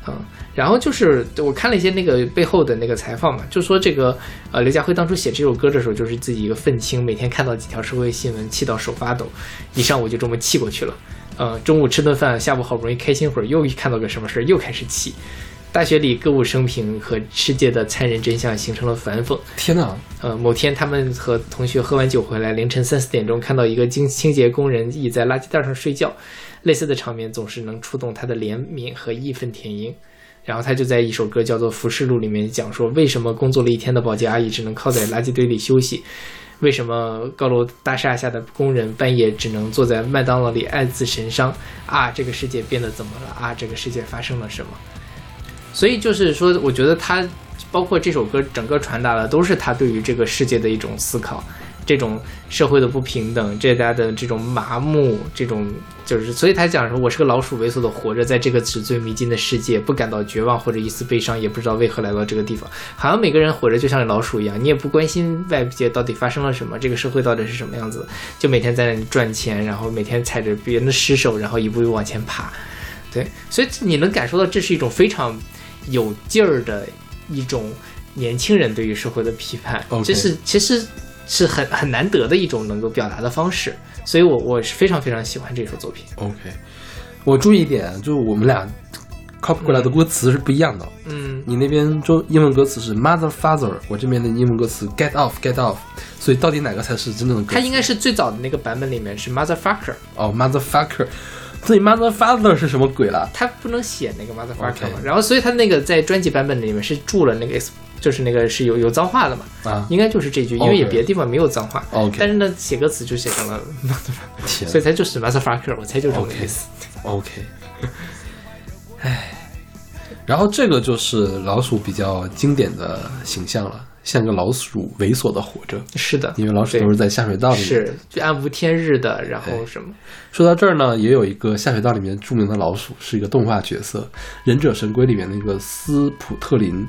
嗯，然后就是我看了一些那个背后的那个采访嘛，就说这个呃刘家辉当初写这首歌的时候，就是自己一个愤青，每天看到几条社会新闻，气到手发抖，一上午就这么气过去了。呃，中午吃顿饭，下午好不容易开心会儿，又一看到个什么事儿，又开始气。大学里歌舞升平和世界的残忍真相形成了反讽。天哪，呃，某天他们和同学喝完酒回来，凌晨三四点钟看到一个清清洁工人倚在垃圾袋上睡觉，类似的场面总是能触动他的怜悯和义愤填膺。然后他就在一首歌叫做《浮世录》里面讲说，为什么工作了一天的保洁阿姨只能靠在垃圾堆里休息？为什么高楼大厦下的工人半夜只能坐在麦当劳里暗自神伤？啊，这个世界变得怎么了？啊，这个世界发生了什么？所以就是说，我觉得他包括这首歌整个传达的都是他对于这个世界的一种思考，这种社会的不平等，这大家的这种麻木，这种就是，所以他讲说，我是个老鼠，猥琐的活着在这个纸醉迷金的世界，不感到绝望或者一丝悲伤，也不知道为何来到这个地方。好像每个人活着就像老鼠一样，你也不关心外界到底发生了什么，这个社会到底是什么样子，就每天在那里赚钱，然后每天踩着别人的尸首，然后一步一步往前爬。对，所以你能感受到这是一种非常有劲儿的一种年轻人对于社会的批判这是其实是很很难得的一种能够表达的方式，所以我我是非常非常喜欢这首作品。OK，我注意一点，就是我们俩 copy 过来的歌词是不一样的。嗯，你那边中英文歌词是 mother father，我这边的英文歌词 get off get off，所以到底哪个才是真正的？它应该是最早的那个版本里面是 motherfucker，哦 motherfucker，所以 mother father 是什么鬼了？它不能写那个 motherfucker 嘛 OK 然后所以它那个在专辑版本里面是注了那个 ex- 就是那个是有有脏话的嘛，啊，应该就是这句，因为也别的地方没有脏话。OK 但是呢，写歌词就写成了 所以它就是 motherfucker，我猜就这么个意思。OK，哎，然后这个就是老鼠比较经典的形象了，像个老鼠猥琐的活着，是的，因为老鼠都是在下水道里面。是就暗无天日的，然后什么？说到这儿呢，也有一个下水道里面著名的老鼠，是一个动画角色，《忍者神龟》里面那个斯普特林。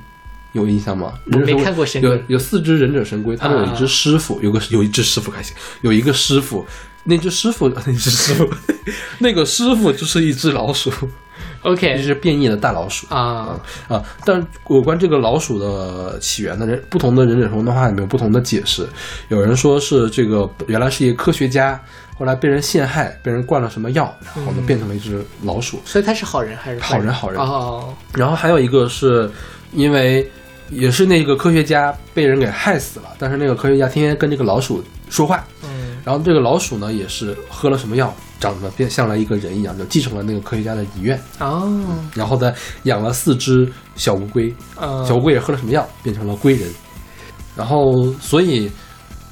有印象吗？我没看过神龟有有四只忍者神龟，他们有一只啊师傅，有个有一只师傅还行，有一个师傅，那只师傅 那只师傅，那个师傅就是一只老鼠，OK 只变异的大老鼠。啊，啊，但是有关这个老鼠的起源的，人不同的忍者神龟动画里面有不同的解释。有人说是这个原来是一个科学家，后来被人陷害，被人灌了什么药，然后呢嗯变成了一只老鼠。所以他是好人还是坏好人好人哦，然后还有一个是因为也是那个科学家被人给害死了，但是那个科学家天天跟这个老鼠说话，嗯。然后这个老鼠呢也是喝了什么药，长得变像了一个人一样，就继承了那个科学家的遗愿，哦，然后呢养了四只小乌龟，呃，小乌龟也喝了什么药，变成了龟人。然后，所以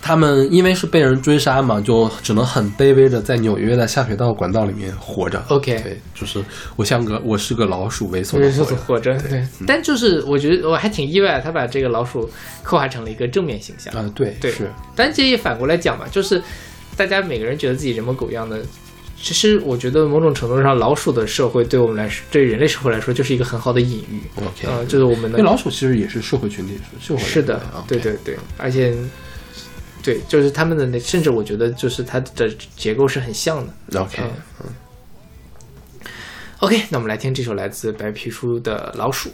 他们因为是被人追杀嘛，就只能很卑微的在纽约的下水道管道里面活着。OK 对，就是我像个我是个老鼠，猥琐的活着。对。但就是我觉得我还挺意外，他把这个老鼠刻画成了一个正面形象。啊、对，对是，但这也反过来讲嘛，就是大家每个人觉得自己人模狗样的，其实我觉得某种程度上，老鼠的社会对我们来说，对人类社会来说，就是一个很好的隐喻。OK 呃，就是我们因为老鼠其实也是社会群体，是社会是的啊，对对对，而且对，就是他们的那，甚至我觉得就是它的结构是很像的。OK，嗯 OK，那我们来听这首来自白皮书的《老鼠》。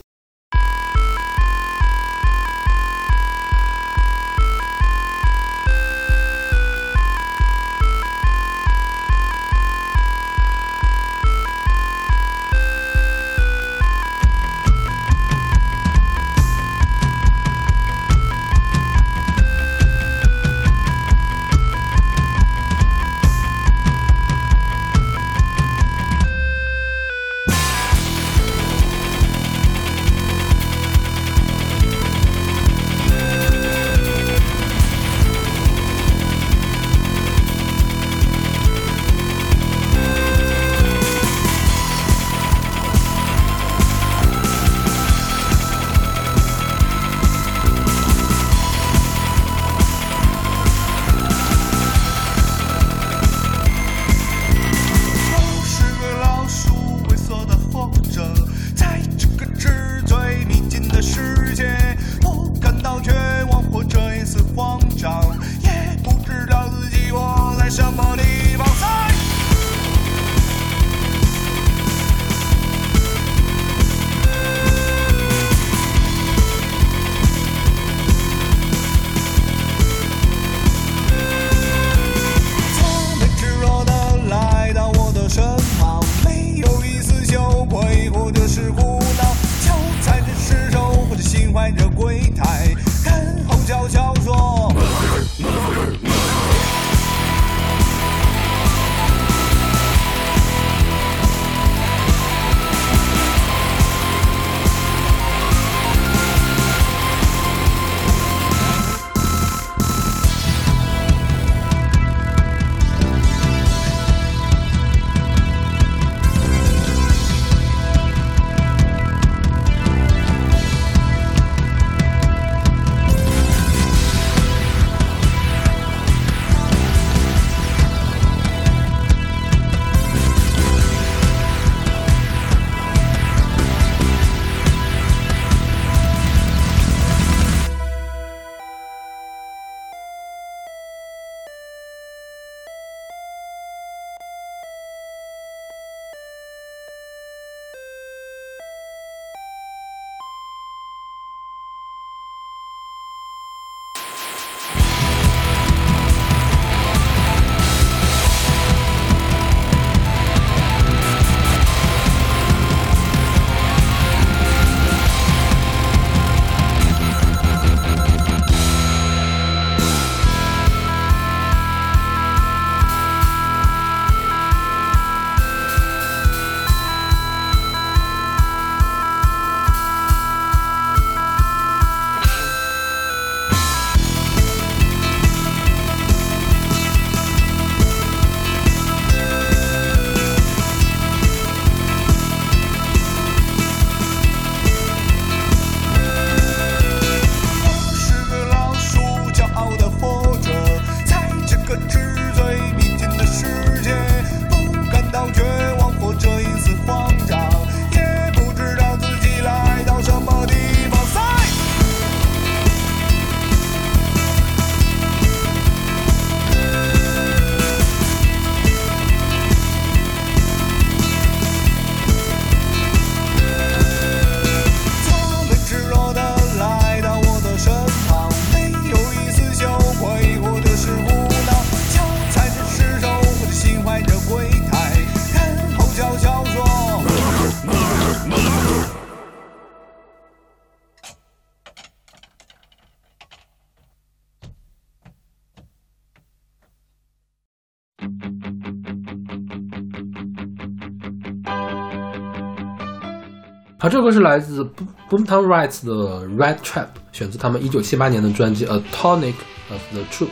这首歌是来自 Boom- Boomtown Rats 的 Red Trap，选自他们一九七八年的专辑《A Tonic of the Troops》。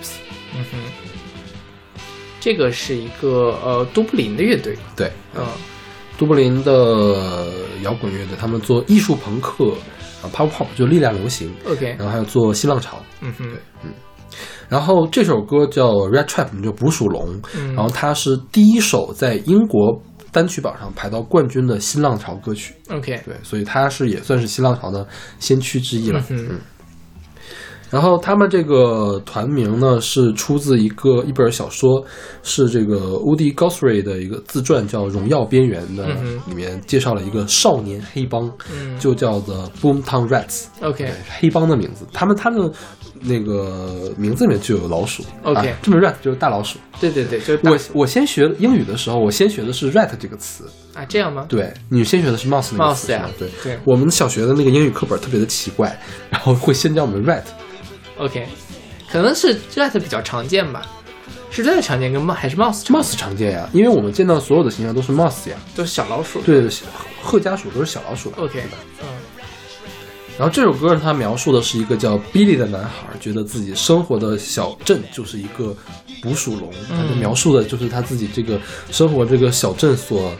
嗯哼，这个是一个呃都柏林的乐队，对，嗯。都柏林的摇滚乐队，他们做艺术朋克，啊，pop pop 就力量流行，，OK，然后还有做新浪潮。嗯哼，对，嗯。然后这首歌叫 Red Trap，就捕鼠笼，嗯。然后它是第一首在英国单曲榜上排到冠军的新浪潮歌曲。，OK，对，所以它是也算是新浪潮的先驱之一了。嗯嗯。然后他们这个团名呢是出自一个一本小说，是这个 Woody Guthrie 的一个自传，叫《荣耀边缘》的，里面介绍了一个少年黑帮，嗯就叫做 Boomtown Rats。，OK，黑帮的名字，他们他们那个名字里面就有老鼠。OK 啊这么 rat 就是大老鼠。对对对，就是我我先学英语的时候，我先学的是 rat 这个词。啊这样吗？对你先学的是 mouse 那个词 Mouse 呀是吧对对我们小学的那个英语课本特别的奇怪，然后会先教我们 rat。OK，可能是 Jet 比较常见吧，是 rat 常见跟 mouse 还是 mouse 常 mouse 常见呀，因为我们见到所有的形象都是 mouse 呀。都是小老鼠。对，贺家鼠都是小老鼠。，OK，嗯然后这首歌它描述的是一个叫 Billy 的男孩，觉得自己生活的小镇就是一个捕鼠笼，他就描述的就是他自己这个生活这个小镇所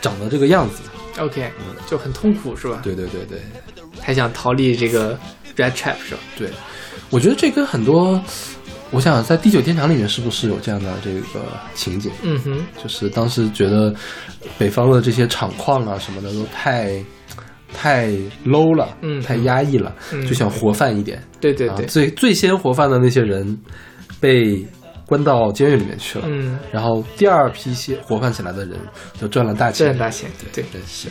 长的这个样子。，OK，就很痛苦是吧？对对对对还想逃离这个 rat trap 是吧？对，我觉得这跟很多，我想在《地久天长》里面是不是有这样的这个情景？嗯哼，就是当时觉得北方的这些厂矿啊什么的都太太 low 了，嗯。太压抑了，嗯。就想活泛一点。啊对对对，最最先活泛的那些人被关到监狱里面去了，嗯，然后第二批些活泛起来的人就赚了大钱，赚大钱，对，对是。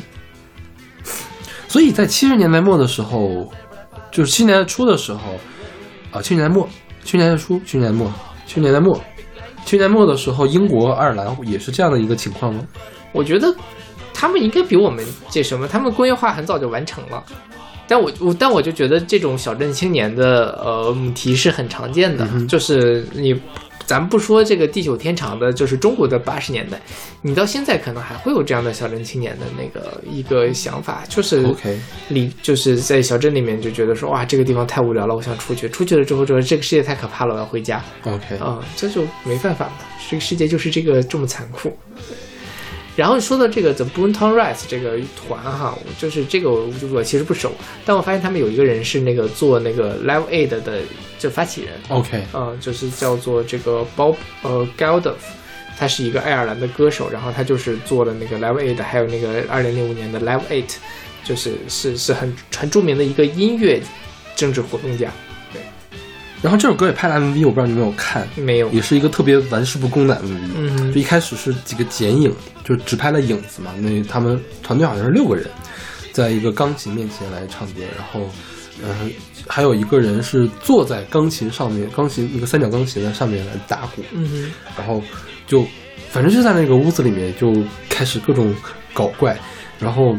所以在七十年代末的时候，就是七十年代初的时候，啊，七十年代末，七十年代初，去年代末，七十年代末，去年末的时候，英国、爱尔兰也是这样的一个情况吗？我觉得他们应该比我们这什么，他们工业化很早就完成了。但我我但我就觉得这种小镇青年的呃母题是很常见的，就是你咱们不说这个地久天长的，就是中国的八十年代，你到现在可能还会有这样的小镇青年的那个一个想法，就是。OK，里就是在小镇里面就觉得说哇这个地方太无聊了，我想出去。出去了之后，觉得这个世界太可怕了，我要回家。OK，啊、这就没办法嘛，这个世界就是这个这么残酷。然后说到这个 The Boomtown Rats 这个团哈，就是这个我我其实不熟，但我发现他们有一个人是那个做那个 Live Aid 的就发起人，OK，呃，就是叫做这个 Bob 呃 Geldof，他是一个爱尔兰的歌手，然后他就是做了那个 Live Aid，还有那个二零零五年的 Live Eight，就是是是很很著名的一个音乐政治活动家。然后这首歌也拍了 MV，我不知道你有没有看，没有，也是一个特别玩世不恭的 MV。嗯就一开始是几个剪影，就只拍了影子嘛。那他们团队好像是六个人，在一个钢琴面前来唱歌，然后，呃，还有一个人是坐在钢琴上面，钢琴那个三角钢琴的上面来打鼓，嗯然后就反正就在那个屋子里面就开始各种搞怪，然后。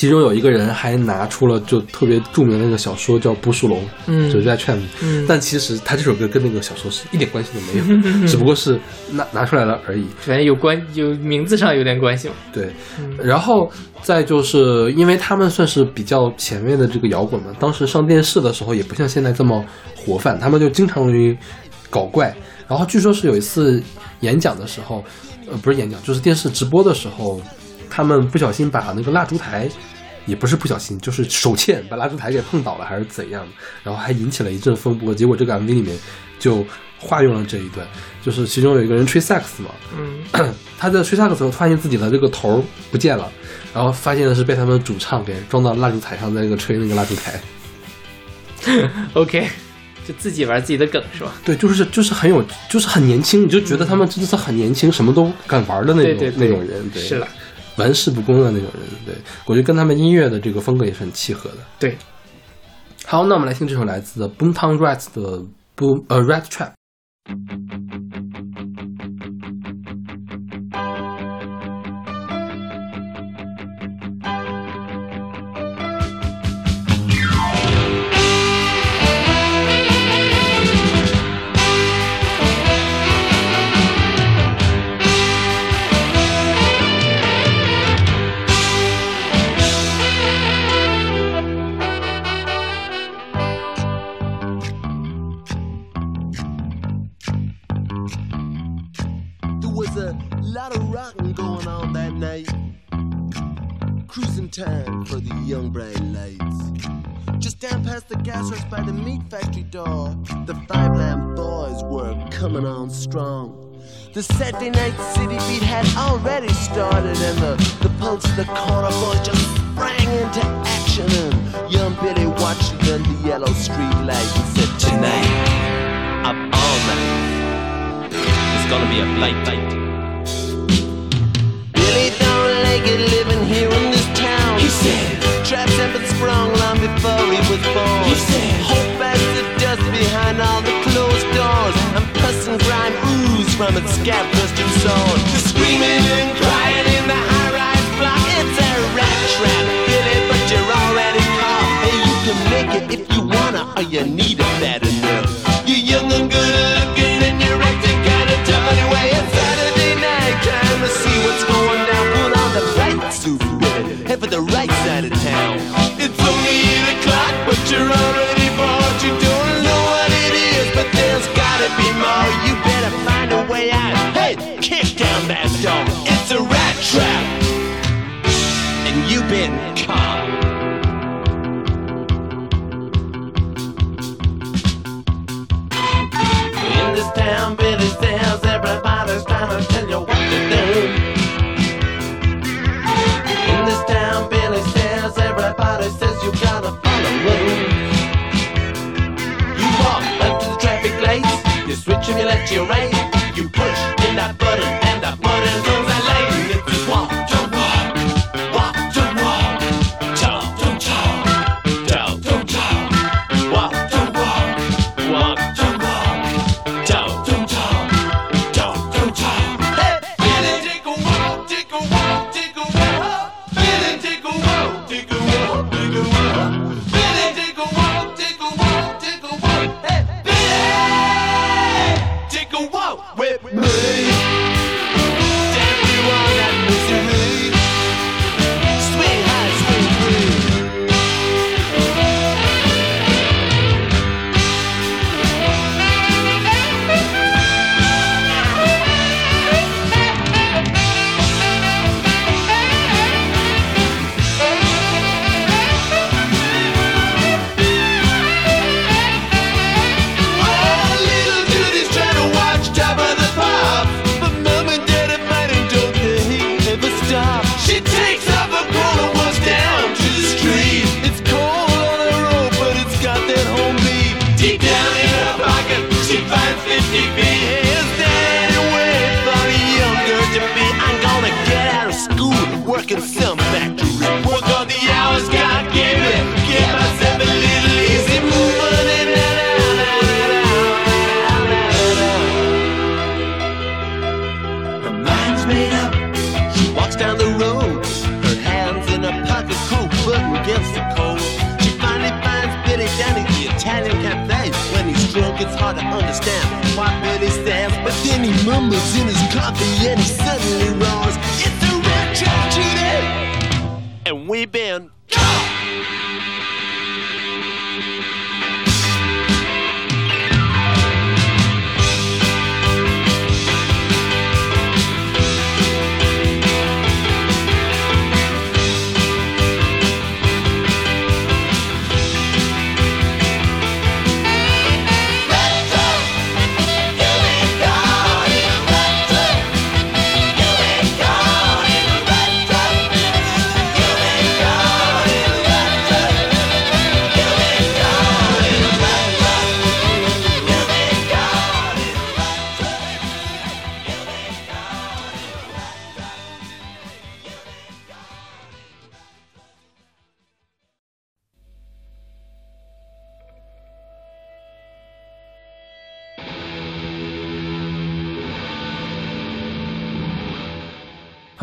其中有一个人还拿出了就特别著名的那个小说叫《捕鼠笼》，嗯就是在劝，嗯但其实他这首歌跟那个小说是一点关系都没有，只不过是拿拿出来了而已。反正有关有名字上有点关系嘛。对，嗯然后再就是因为他们算是比较前卫的这个摇滚嘛，当时上电视的时候也不像现在这么活泛，他们就经常于搞怪。然后据说是有一次演讲的时候，呃，不是演讲，就是电视直播的时候，他们不小心把那个蜡烛台。也不是不小心，就是手欠把蜡烛台给碰倒了，还是怎样的，然后还引起了一阵风波。结果这个 MV 里面就化用了这一段，就是其中有一个人吹萨克斯嘛，嗯 他在吹萨克斯的时候发现自己的这个头不见了，然后发现的是被他们主唱给装到蜡烛台上，在那个吹那个蜡烛台。OK，就自己玩自己的梗是吧？对，就是就是很有，就是很年轻，你就觉得他们真的是很年轻，什么都敢玩的那种那种人，对，是了，玩世不恭的那种人。对，我觉得跟他们音乐的这个风格也是很契合的。对，好，那我们来听这首来自 Boomtown Rats 的 Boom 呃 Rat Trap。The by the meat factory door, the Five Lamb Boys were coming on strong. The Saturday night city beat had already started, and the, the pulse of the corner boys just sprang into action. And young Billy watched it under the yellow street light and said, Tonight, of all nights, it's gonna be a blight before he was born. He said, Hope as the dust behind all the closed doors. And pus and grime ooze from its scab crusted sword. The screaming and crying in the high rise block. It's a rat trap, Billy, but you're already caught. Hey, you can make it if you wanna, or you need it bad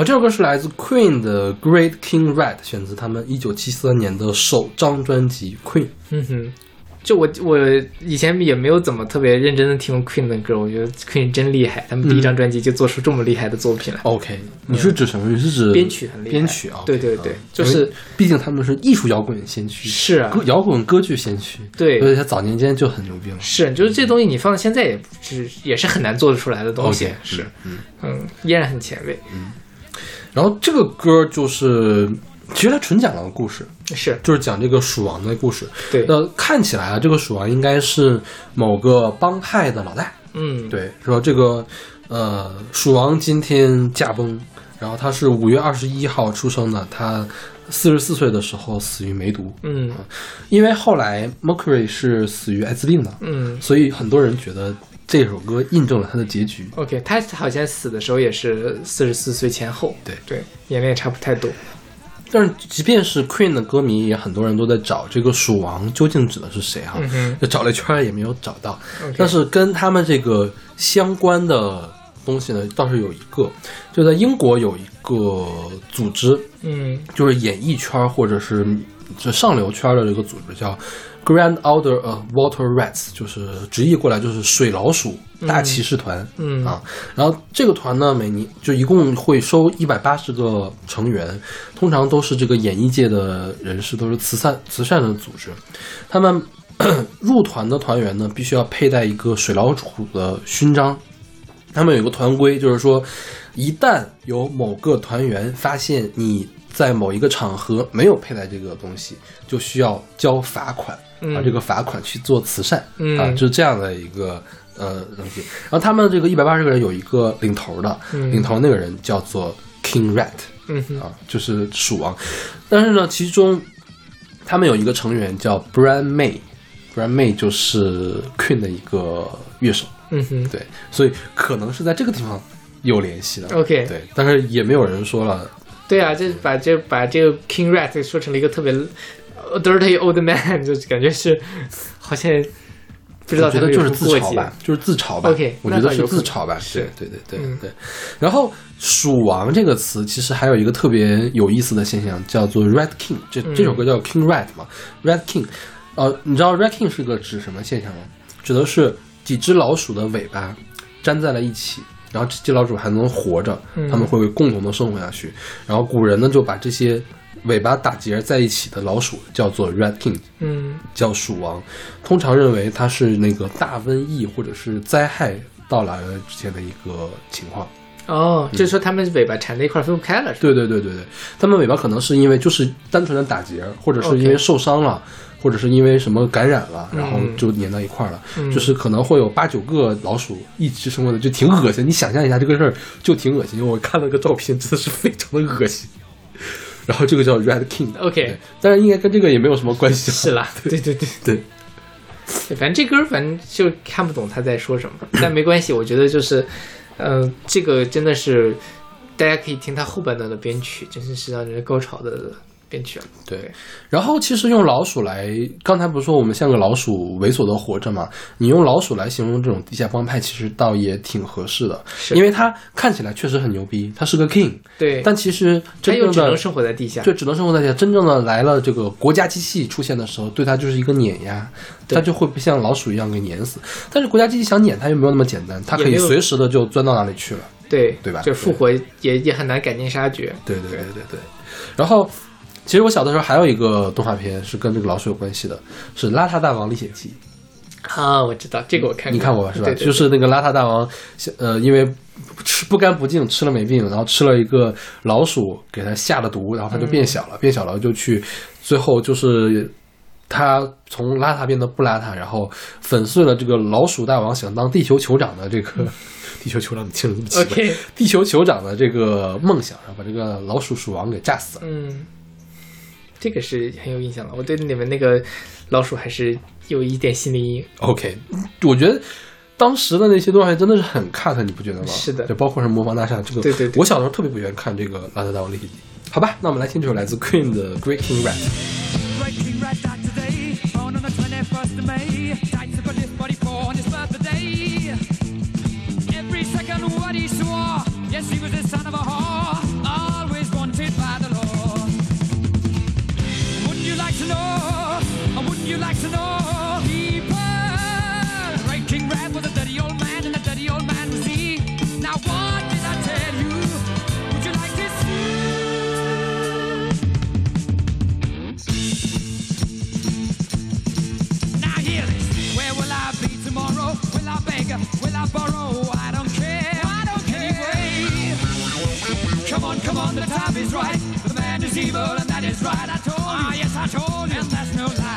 这首歌是来自 Queen 的《Great King Rat》，选自他们一九七四年的首张专辑《Queen》。嗯哼，就我我以前也没有怎么特别认真的听过 Queen 的歌，我觉得 Queen 真厉害，他们第一张专辑就做出这么厉害的作品来。OK，你是指什么？你是指编曲很厉害编曲啊？对对对啊就是毕竟他们是艺术摇滚先驱，是啊歌摇滚歌剧先驱，对所以他早年间就很牛逼了。是，就是这东西你放到现在也是也是很难做得出来的东西是，嗯嗯，依然很前卫。然后这个歌就是其实它纯讲了个故事，是就是讲这个鼠王的故事。对那看起来啊，这个鼠王应该是某个帮派的老大。嗯，对，说这个呃，鼠王今天驾崩，然后他是五月二十一号出生的，他四十四岁的时候死于梅毒。嗯因为后来 Mercury 是死于艾滋病的，嗯所以很多人觉得这首歌印证了他的结局。，OK，他好像死的时候也是四十四岁前后，对对，年龄也差不太多。但是即便是 Queen 的歌迷，也很多人都在找这个鼠王究竟指的是谁哈、嗯就找了一圈儿也没有找到。但是跟他们这个相关的东西呢，倒是有一个，就在英国有一个组织，嗯就是演艺圈儿或者是就上流圈儿的这个组织叫 Grand Order of Water Rats，就是直译过来就是水老鼠大骑士团。嗯啊，然后这个团呢，每年就一共会收一百八十个成员，通常都是这个演艺界的人士，都是慈善慈善的组织。他们 入团的团员呢，必须要佩戴一个水老鼠的勋章。他们有一个团规，就是说，一旦有某个团员发现你在某一个场合没有佩戴这个东西，就需要交罚款，嗯。把这个罚款去做慈善，嗯。啊，就是这样的一个呃东西。然后他们这个一百八十个人有一个领头的，嗯。领头那个人叫做 King Rat，嗯哼。啊，就是鼠王。但是呢，其中他们有一个成员叫 Brian May，Brian May 就是 Queen 的一个乐手，嗯哼。对，所以可能是在这个地方有联系的。OK 对，但是也没有人说了，对啊，这把这把这个 King Rat 说成了一个特别呃 dirty old man，就感觉是好像不知道觉得就是自嘲吧，就是自嘲吧。OK，我觉得是自嘲吧。是对对对对嗯对。然后“鼠王”这个词其实还有一个特别有意思的现象，叫做 “Red King”。这嗯这首歌叫 “King Red” 嘛，“Red King”。呃，你知道 “Red King” 是个指什么现象吗？指的是几只老鼠的尾巴粘在了一起。然后这只老鼠还能活着，嗯它们会共同的生活下去。然后古人呢就把这些尾巴打结在一起的老鼠叫做 Red King，嗯叫鼠王，通常认为它是那个大瘟疫或者是灾害到来了之前的一个情况。哦，就是说它们尾巴缠在一块儿分不开了，对对对对对，它们尾巴可能是因为就是单纯的打结，或者是因为受伤了。或者是因为什么感染了，嗯然后就粘到一块儿了，嗯就是可能会有八九个老鼠一起生活的，就挺恶心。你想象一下这个事儿，就挺恶心。我看了个照片，真的是非常的恶心。然后这个叫 Red King，OK 对但是应该跟这个也没有什么关系。是啦，对。对对对，对。反正这歌反正就看不懂他在说什么，但没关系，我觉得就是，嗯、这个真的是大家可以听他后半段的编曲，真的是让人高潮的编曲了。对，然后其实用老鼠来，刚才不是说我们像个老鼠猥琐的活着嘛？你用老鼠来形容这种地下帮派，其实倒也挺合适的，是因为它看起来确实很牛逼，它是个 king，对，但其实他真正的只能生活在地下。就只能生活在地下。真正的来了这个国家机器出现的时候，对它就是一个碾压，对它就会被像老鼠一样给碾死。但是国家机器想碾它又没有那么简单，它可以随时的就钻到哪里去了。对对吧就复活也也很难赶尽杀绝。对对对对对。然后，其实我小的时候还有一个动画片是跟这个老鼠有关系的，是《邋遢大王历险记》。啊，我知道这个我看过，你看过吧？是吧？对对对就是那个邋遢大王，呃，因为吃不干不净，吃了没病，然后吃了一个老鼠给他下了毒，然后他就变小了，变小了就去，最后就是他从邋遢变得不邋遢，然后粉碎了这个老鼠大王想当地球酋长的这个。地球酋长听着这么奇地球酋长的这个梦想，然后把这个老鼠鼠王给炸死了。嗯，这个是很有印象了。我对你们那个老鼠还是有一点心理阴影。OK，我觉得当时的那些动画片真的是很 cut，你不觉得吗？是的就包括是魔方大厦这个。对对对我小时候特别不愿意看这个《邋遢大王历险记》。好吧，那我们来听这首来自 Queen 的《Great King Rat》。Breaking right back today, born on the 21st of May. Died took a lift, but he born his birthday. Every second what he swore, yes, he was the son of a whore, to know? Or wouldn't you like to know? King was a dirty old man, and a dirty old man was he. Now what did I tell you? Would you like to see? Now hear this. Where will I be tomorrow? Will I beg? Will I borrow? I don't care. I don't care. Anyway, come on, come on, the time is right. The man is evil and that is right. I told you. Ah, yes, I told you. And that's no lie.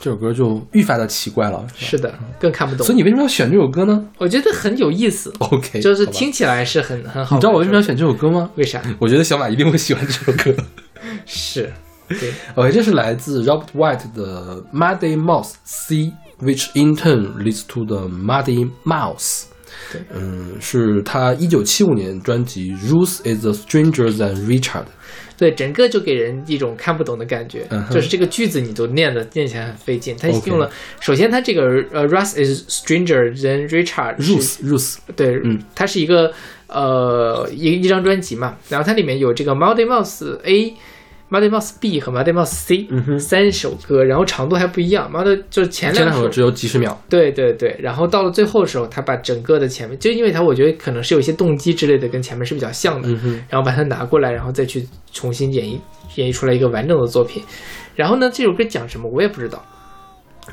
这首歌就愈发的奇怪了。是的，更看不懂。所以你为什么要选这首歌呢我觉得很有意思？OK，就是听起来是很很好。你知道我为什么要？选这首歌吗？为啥？我觉得小马一定会喜欢这首歌。是，对，OK，这是来自 Robert White 的《Muddy Mouse C》，which in turn leads to the Muddy Mouse。对嗯，是他一九七五年专辑《Ruth is a Stranger Than Richard》。对，整个就给人一种看不懂的感觉，嗯就是这个句子你都念的念起来很费劲。他用了首先他这个呃，Russ is stranger than Richard，Ruth，Ruth，对，嗯，它是一个呃一一张专辑嘛，然后它里面有这个 Monday Mouse A、Monday Mouse B 和 Monday Mouse C、嗯三首歌，然后长度还不一样。Monday 就是前两首前两首只有几十秒。对对对，然后到了最后的时候，他把整个的前面，就因为他我觉得可能是有一些动机之类的跟前面是比较像的，嗯然后把它拿过来，然后再去重新演绎演绎出来一个完整的作品。然后呢，这首歌讲什么我也不知道。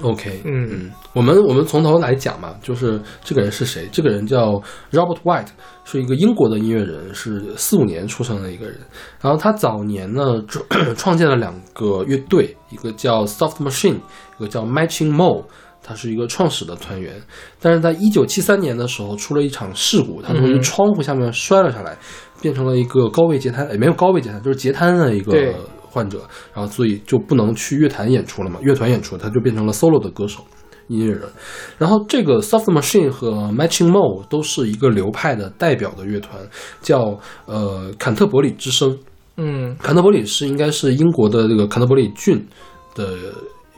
OK，嗯嗯，我们我们从头来讲嘛，就是这个人是谁？这个人叫 Robert White，是一个英国的音乐人，是四五年出生的一个人。然后他早年呢创 创建了两个乐队，一个叫 Soft Machine，一个叫 Matching Mo。他是一个创始的团员，但是在一九七三年的时候出了一场事故，他从窗户下面摔了下来，变成了一个高位截瘫，也没有高位截瘫，就是截瘫的一个对患者，然后所以就不能去乐坛演出了嘛，乐团演出他就变成了 solo 的歌手。音乐人，然后这个 Soft Machine 和 Matching Mo 都是一个流派的代表的乐团，叫呃坎特伯里之声。嗯坎特伯里是应该是英国的这个坎特伯里郡的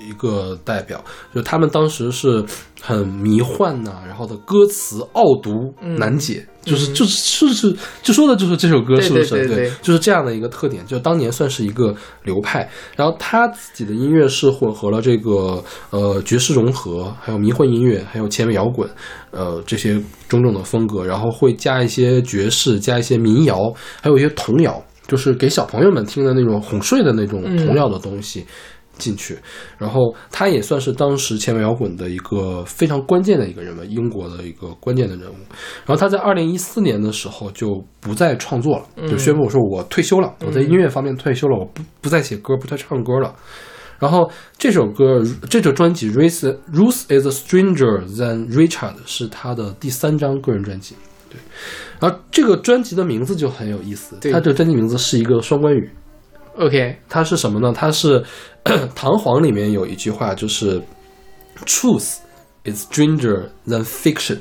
一个代表，就他们当时是很迷幻呐、然后的歌词傲毒难解，就是就是就是就说的就是这首歌是不是？对就是这样的一个特点，就当年算是一个流派。然后他自己的音乐是混合了这个呃爵士融合，还有迷幻音乐，还有前卫摇滚，呃这些种种的风格，然后会加一些爵士，加一些民谣，还有一些童谣，就是给小朋友们听的那种哄睡的那种童谣的东西。进去，然后他也算是当时前卫摇滚的一个非常关键的一个人物，英国的一个关键的人物。然后他在二零一四年的时候就不再创作了，就宣布说我退休了，我在音乐方面退休了，我不不再写歌，不再唱歌了。然后这首歌，这首专辑《Ruth Ruth is a Stranger Than Richard》是他的第三张个人专辑。对，然后这个专辑的名字就很有意思，对它这个专辑名字是一个双关语。，OK，它是什么呢？它是唐璜里面有一句话，就是 “truth is stranger than fiction”。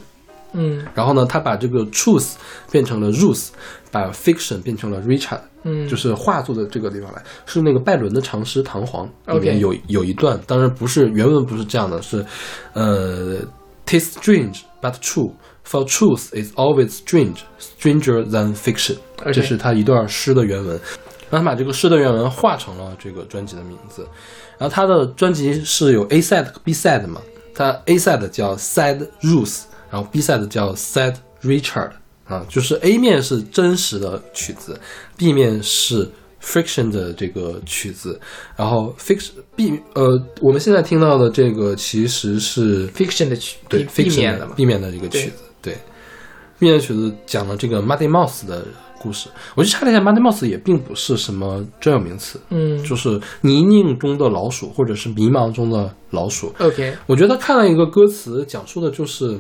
嗯然后呢，他把这个 truth 变成了 Ruth，把 fiction 变成了 Richard，嗯，就是画作的这个地方来，是那个拜伦的长诗《唐璜》里面有有一段，当然不是原文不是这样的，是呃，“Tis strange but true, for truth is always strange, stranger than fiction”，OK 这是他一段诗的原文。让他把这个诗的原文画成了这个专辑的名字。然后他的专辑是有 A side 和 B side 嘛，他 A side 叫 Sad Ruth，然后 B side 叫 Sad Richard 啊，就是 A 面是真实的曲子，B 面是 Fiction 的这个曲子，然后 Fiction B 呃，我们现在听到的这个其实是 fiction 的曲对 Fiction 免的嘛，避免的这个曲子，对，B 面的曲子讲了这个 Muddy Mouse 的故事。我去查了一下，Muddy Mouse 也并不是什么专有名词，嗯就是泥泞中的老鼠，或者是迷茫中的老鼠。，OK，我觉得看了一个歌词，讲述的就是，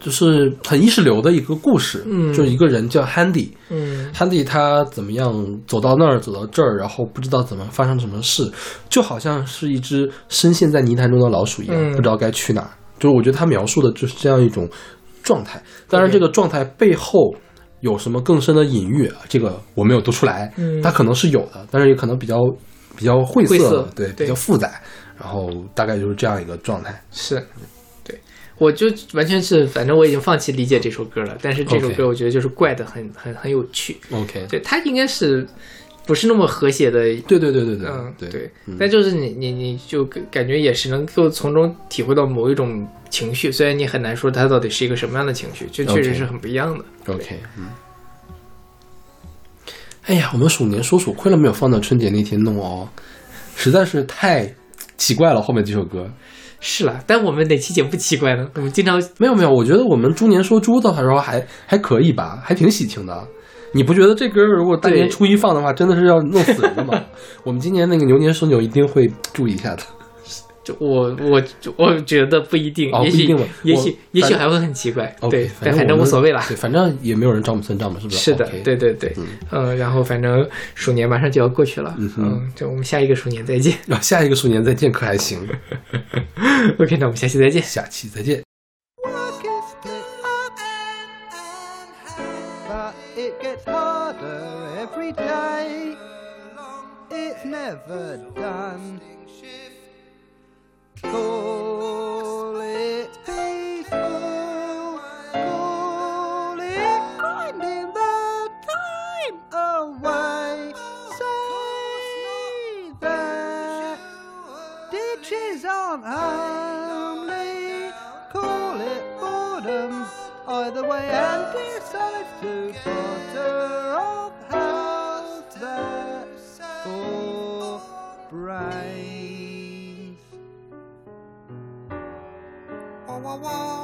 就是很意识流的一个故事。嗯就是一个人叫 Handy，嗯 Handy 他怎么样走到那儿，走到这儿，然后不知道怎么发生什么事，就好像是一只深陷在泥潭中的老鼠一样，嗯不知道该去哪儿。就是我觉得他描述的就是这样一种状态。当然，这个状态背后有什么更深的隐喻啊？这个我没有读出来，嗯它可能是有的，但是也可能比较比较晦涩，晦涩对，对比较复杂。然后大概就是这样一个状态。是，对，我就完全是，反正我已经放弃理解这首歌了。但是这首歌我觉得就是怪的很很很有趣，OK，对，它应该是不是那么和谐的，对对对对对嗯对对嗯，但就是你你你就感感觉也是能够从中体会到某一种情绪，虽然你很难说它到底是一个什么样的情绪，这确实是很不一样的。OK，嗯。哎呀，我们鼠年说鼠亏了没有放到春节那天弄哦，实在是太奇怪了。后面几首歌是啦，但我们哪期节目不奇怪呢？我们经常没有没有，我觉得我们猪年说猪的时候还还可以吧，还挺喜庆的。你不觉得这歌如果大年初一放的话，真的是要弄死人的吗？我们今年那个牛年说牛一定会注意一下的。就我我我觉得不一定，也许哦不一定吧也许也许还会很奇怪对，但反正无所谓啦。对，反正也没有人找我们算账嘛，是不是？是的对对对，嗯嗯，然后反正鼠年马上就要过去了，嗯嗯，就我们下一个鼠年再见。啊，下一个鼠年再见可还行，OK，那我们下期再见。下期再见。ever done. Call it faithful. call it finding the time away. Say that ditches aren't homely, call it boredom either way and decide to wall.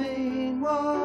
main one.